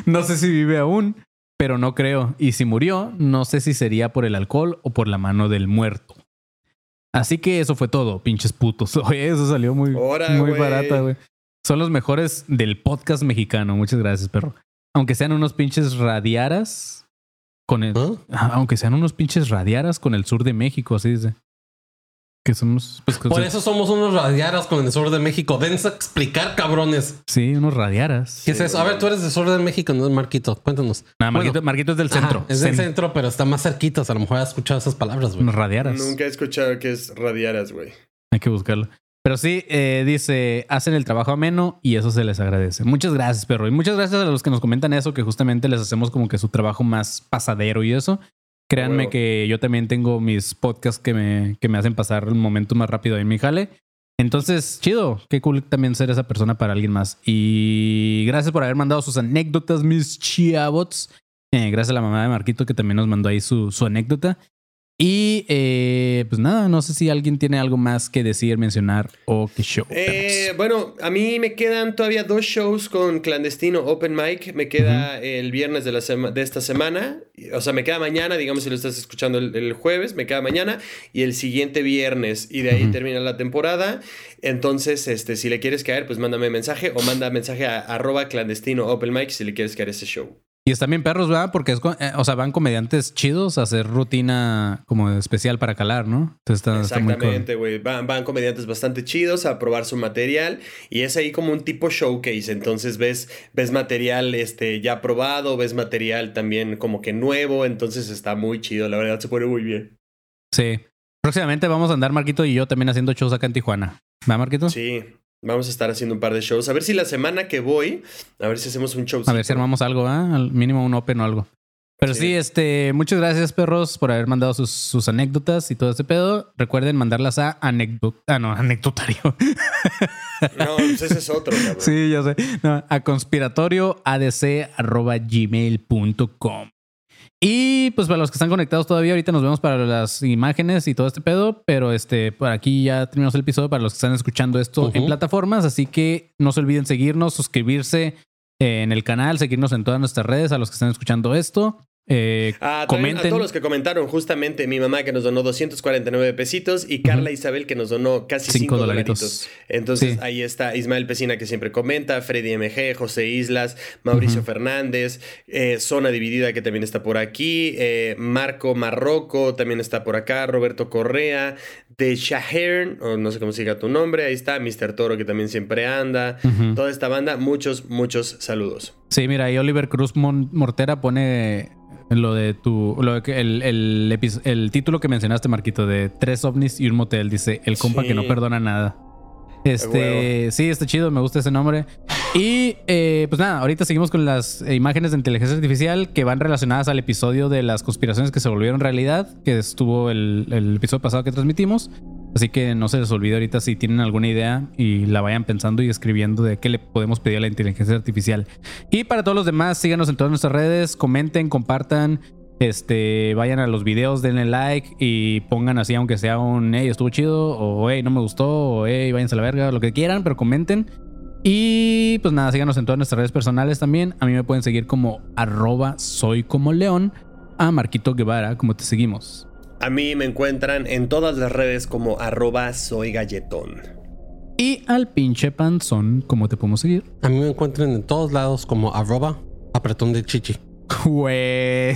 no sé si vive aún, pero no creo. Y si murió, no sé si sería por el alcohol o por la mano del muerto. Así que eso fue todo, pinches putos. Oye, eso salió muy, Ahora, muy barata, güey. Son los mejores del podcast mexicano. Muchas gracias, perro. Aunque sean unos pinches radiaras con el. Ah, aunque sean unos pinches radiaras con el sur de México, así dice. Que somos, pues, Por eso somos unos radiaras con el sur de México. Dense a explicar, cabrones. sí, unos radiaras. ¿Qué es eso? A ver, tú eres del sur de México, no Marquito. Cuéntanos. Nah, Marquito, Bueno, Marquito es del ajá, centro. es del Cen- centro, pero está más cerquitas. A lo mejor has escuchado esas palabras, güey. Unos radiaras. Nunca he escuchado que es radiaras, güey. Hay que buscarlo. Pero sí, eh, dice, hacen el trabajo ameno y eso se les agradece. Muchas gracias, perro. Y muchas gracias a los que nos comentan eso, que justamente les hacemos como que su trabajo más pasadero y eso. Créanme que yo también tengo mis podcasts que me, que me hacen pasar el momento más rápido en mi jale. Entonces, chido. Qué cool también ser esa persona para alguien más. Y gracias por haber mandado sus anécdotas, mis chiabots. Eh, gracias a la mamá de Marquito que también nos mandó ahí su, su anécdota. Y eh, pues nada, no sé si alguien tiene algo más que decir, mencionar o que show. Eh, bueno, a mí me quedan todavía dos shows con clandestino Open Mic. Me queda el viernes de, la sema- de esta semana. O sea, me queda mañana, digamos si lo estás escuchando el, el jueves, me queda mañana y el siguiente viernes. Y de ahí termina la temporada. Entonces, este, si le quieres caer, pues mándame mensaje o manda mensaje a arroba clandestino Open Mic si le quieres caer ese show. Y están bien perros, ¿verdad? Porque es, eh, o sea, van comediantes chidos a hacer rutina como especial para calar, ¿no? Entonces está, cool. Exactamente, güey. Van, van comediantes bastante chidos a probar su material y es ahí como un tipo showcase. Entonces ves, ves material este, ya probado, ves material también como que nuevo. Entonces está muy chido, la verdad se pone muy bien. Sí. Próximamente vamos a andar Marquito y yo también haciendo shows acá en Tijuana. ¿Va, Marquito? Sí, vamos a estar haciendo un par de shows. A ver si la semana que voy, a ver si hacemos un show. A ver si armamos algo, ¿ah? Al mínimo un open o algo. Pero sí. Sí. este, muchas gracias, perros, por haber mandado sus, sus anécdotas y todo ese pedo. Recuerden mandarlas a anécdota, ah, no, anecdotario. No, pues ese es otro, cabrón. sí, ya sé. No, a conspiratorioadc.gmail.com. Y pues para los que están conectados todavía, ahorita nos vemos para las imágenes y todo este pedo, pero este, por aquí ya terminamos el episodio para los que están escuchando esto en plataformas, así que no se olviden seguirnos, suscribirse en el canal, seguirnos en todas nuestras redes a los que están escuchando esto. Eh, Ah, comenten. a todos los que comentaron, justamente mi mamá que nos donó 249 pesitos y Carla Isabel que nos donó casi 5 Cinco dolaritos. Entonces Sí. ahí está Ismael Pesina que siempre comenta, Freddy MG, José Islas, Mauricio. Fernández, eh, Zona Dividida que también está por aquí, eh, Marco Marroco también está por acá, Roberto Correa, de Shahern, o no sé cómo se diga tu nombre, ahí está Mr. Toro que también siempre anda. Toda esta banda, muchos, muchos saludos. Sí, mira, ahí Oliver Cruz Mon- Mortera pone lo de tu. Lo de que el, el, epi- el título que mencionaste, Marquito, de tres ovnis y un motel. Dice el compa que no perdona nada. Este, sí, está chido, me gusta ese nombre. Y eh, pues nada, ahorita seguimos con las imágenes de inteligencia artificial que van relacionadas al episodio de las conspiraciones que se volvieron realidad, que estuvo el, el episodio pasado que transmitimos. Así que no se les olvide ahorita si tienen alguna idea y la vayan pensando y escribiendo de qué le podemos pedir a la inteligencia artificial. Y para todos los demás, síganos en todas nuestras redes, comenten, compartan, este, vayan a los videos, denle like y pongan así, aunque sea un hey, estuvo chido, o hey, no me gustó, o hey, váyanse a la verga, lo que quieran, pero comenten. Y pues nada, síganos en todas nuestras redes personales también. A mí me pueden seguir como arroba soy como león. A Marquito Guevara, como te seguimos. A mí me encuentran en todas las redes como arroba soy galletón. Y al pinche panzón, como te podemos seguir. A mí me encuentran en todos lados como arroba apretón de chichi. Ven-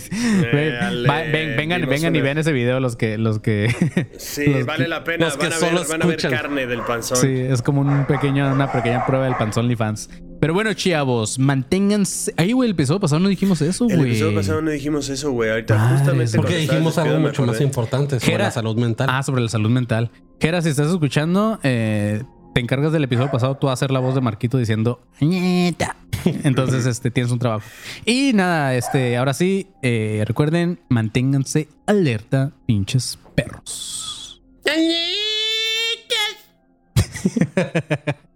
vengan, vengan y vean ese video los que, los que. Sí, los vale que- la pena. los que Van a, solo ver, van a ver carne del panzón. Sí, es como un pequeño, una pequeña prueba del panzón fans. Pero bueno, chavos, manténganse. Ahí, güey, el episodio pasado no dijimos eso, El güey. episodio pasado no dijimos eso, güey. Ahorita Madres, justamente Porque dijimos algo mucho más importante sobre Jera- la salud mental. Ah, sobre la salud mental. Jera, si estás escuchando, eh, te encargas del episodio pasado tú a hacer la voz de Marquito diciendo "Ñeta". Entonces, este, tienes un trabajo. Y nada, este, ahora sí, eh, recuerden, manténganse alerta, pinches perros.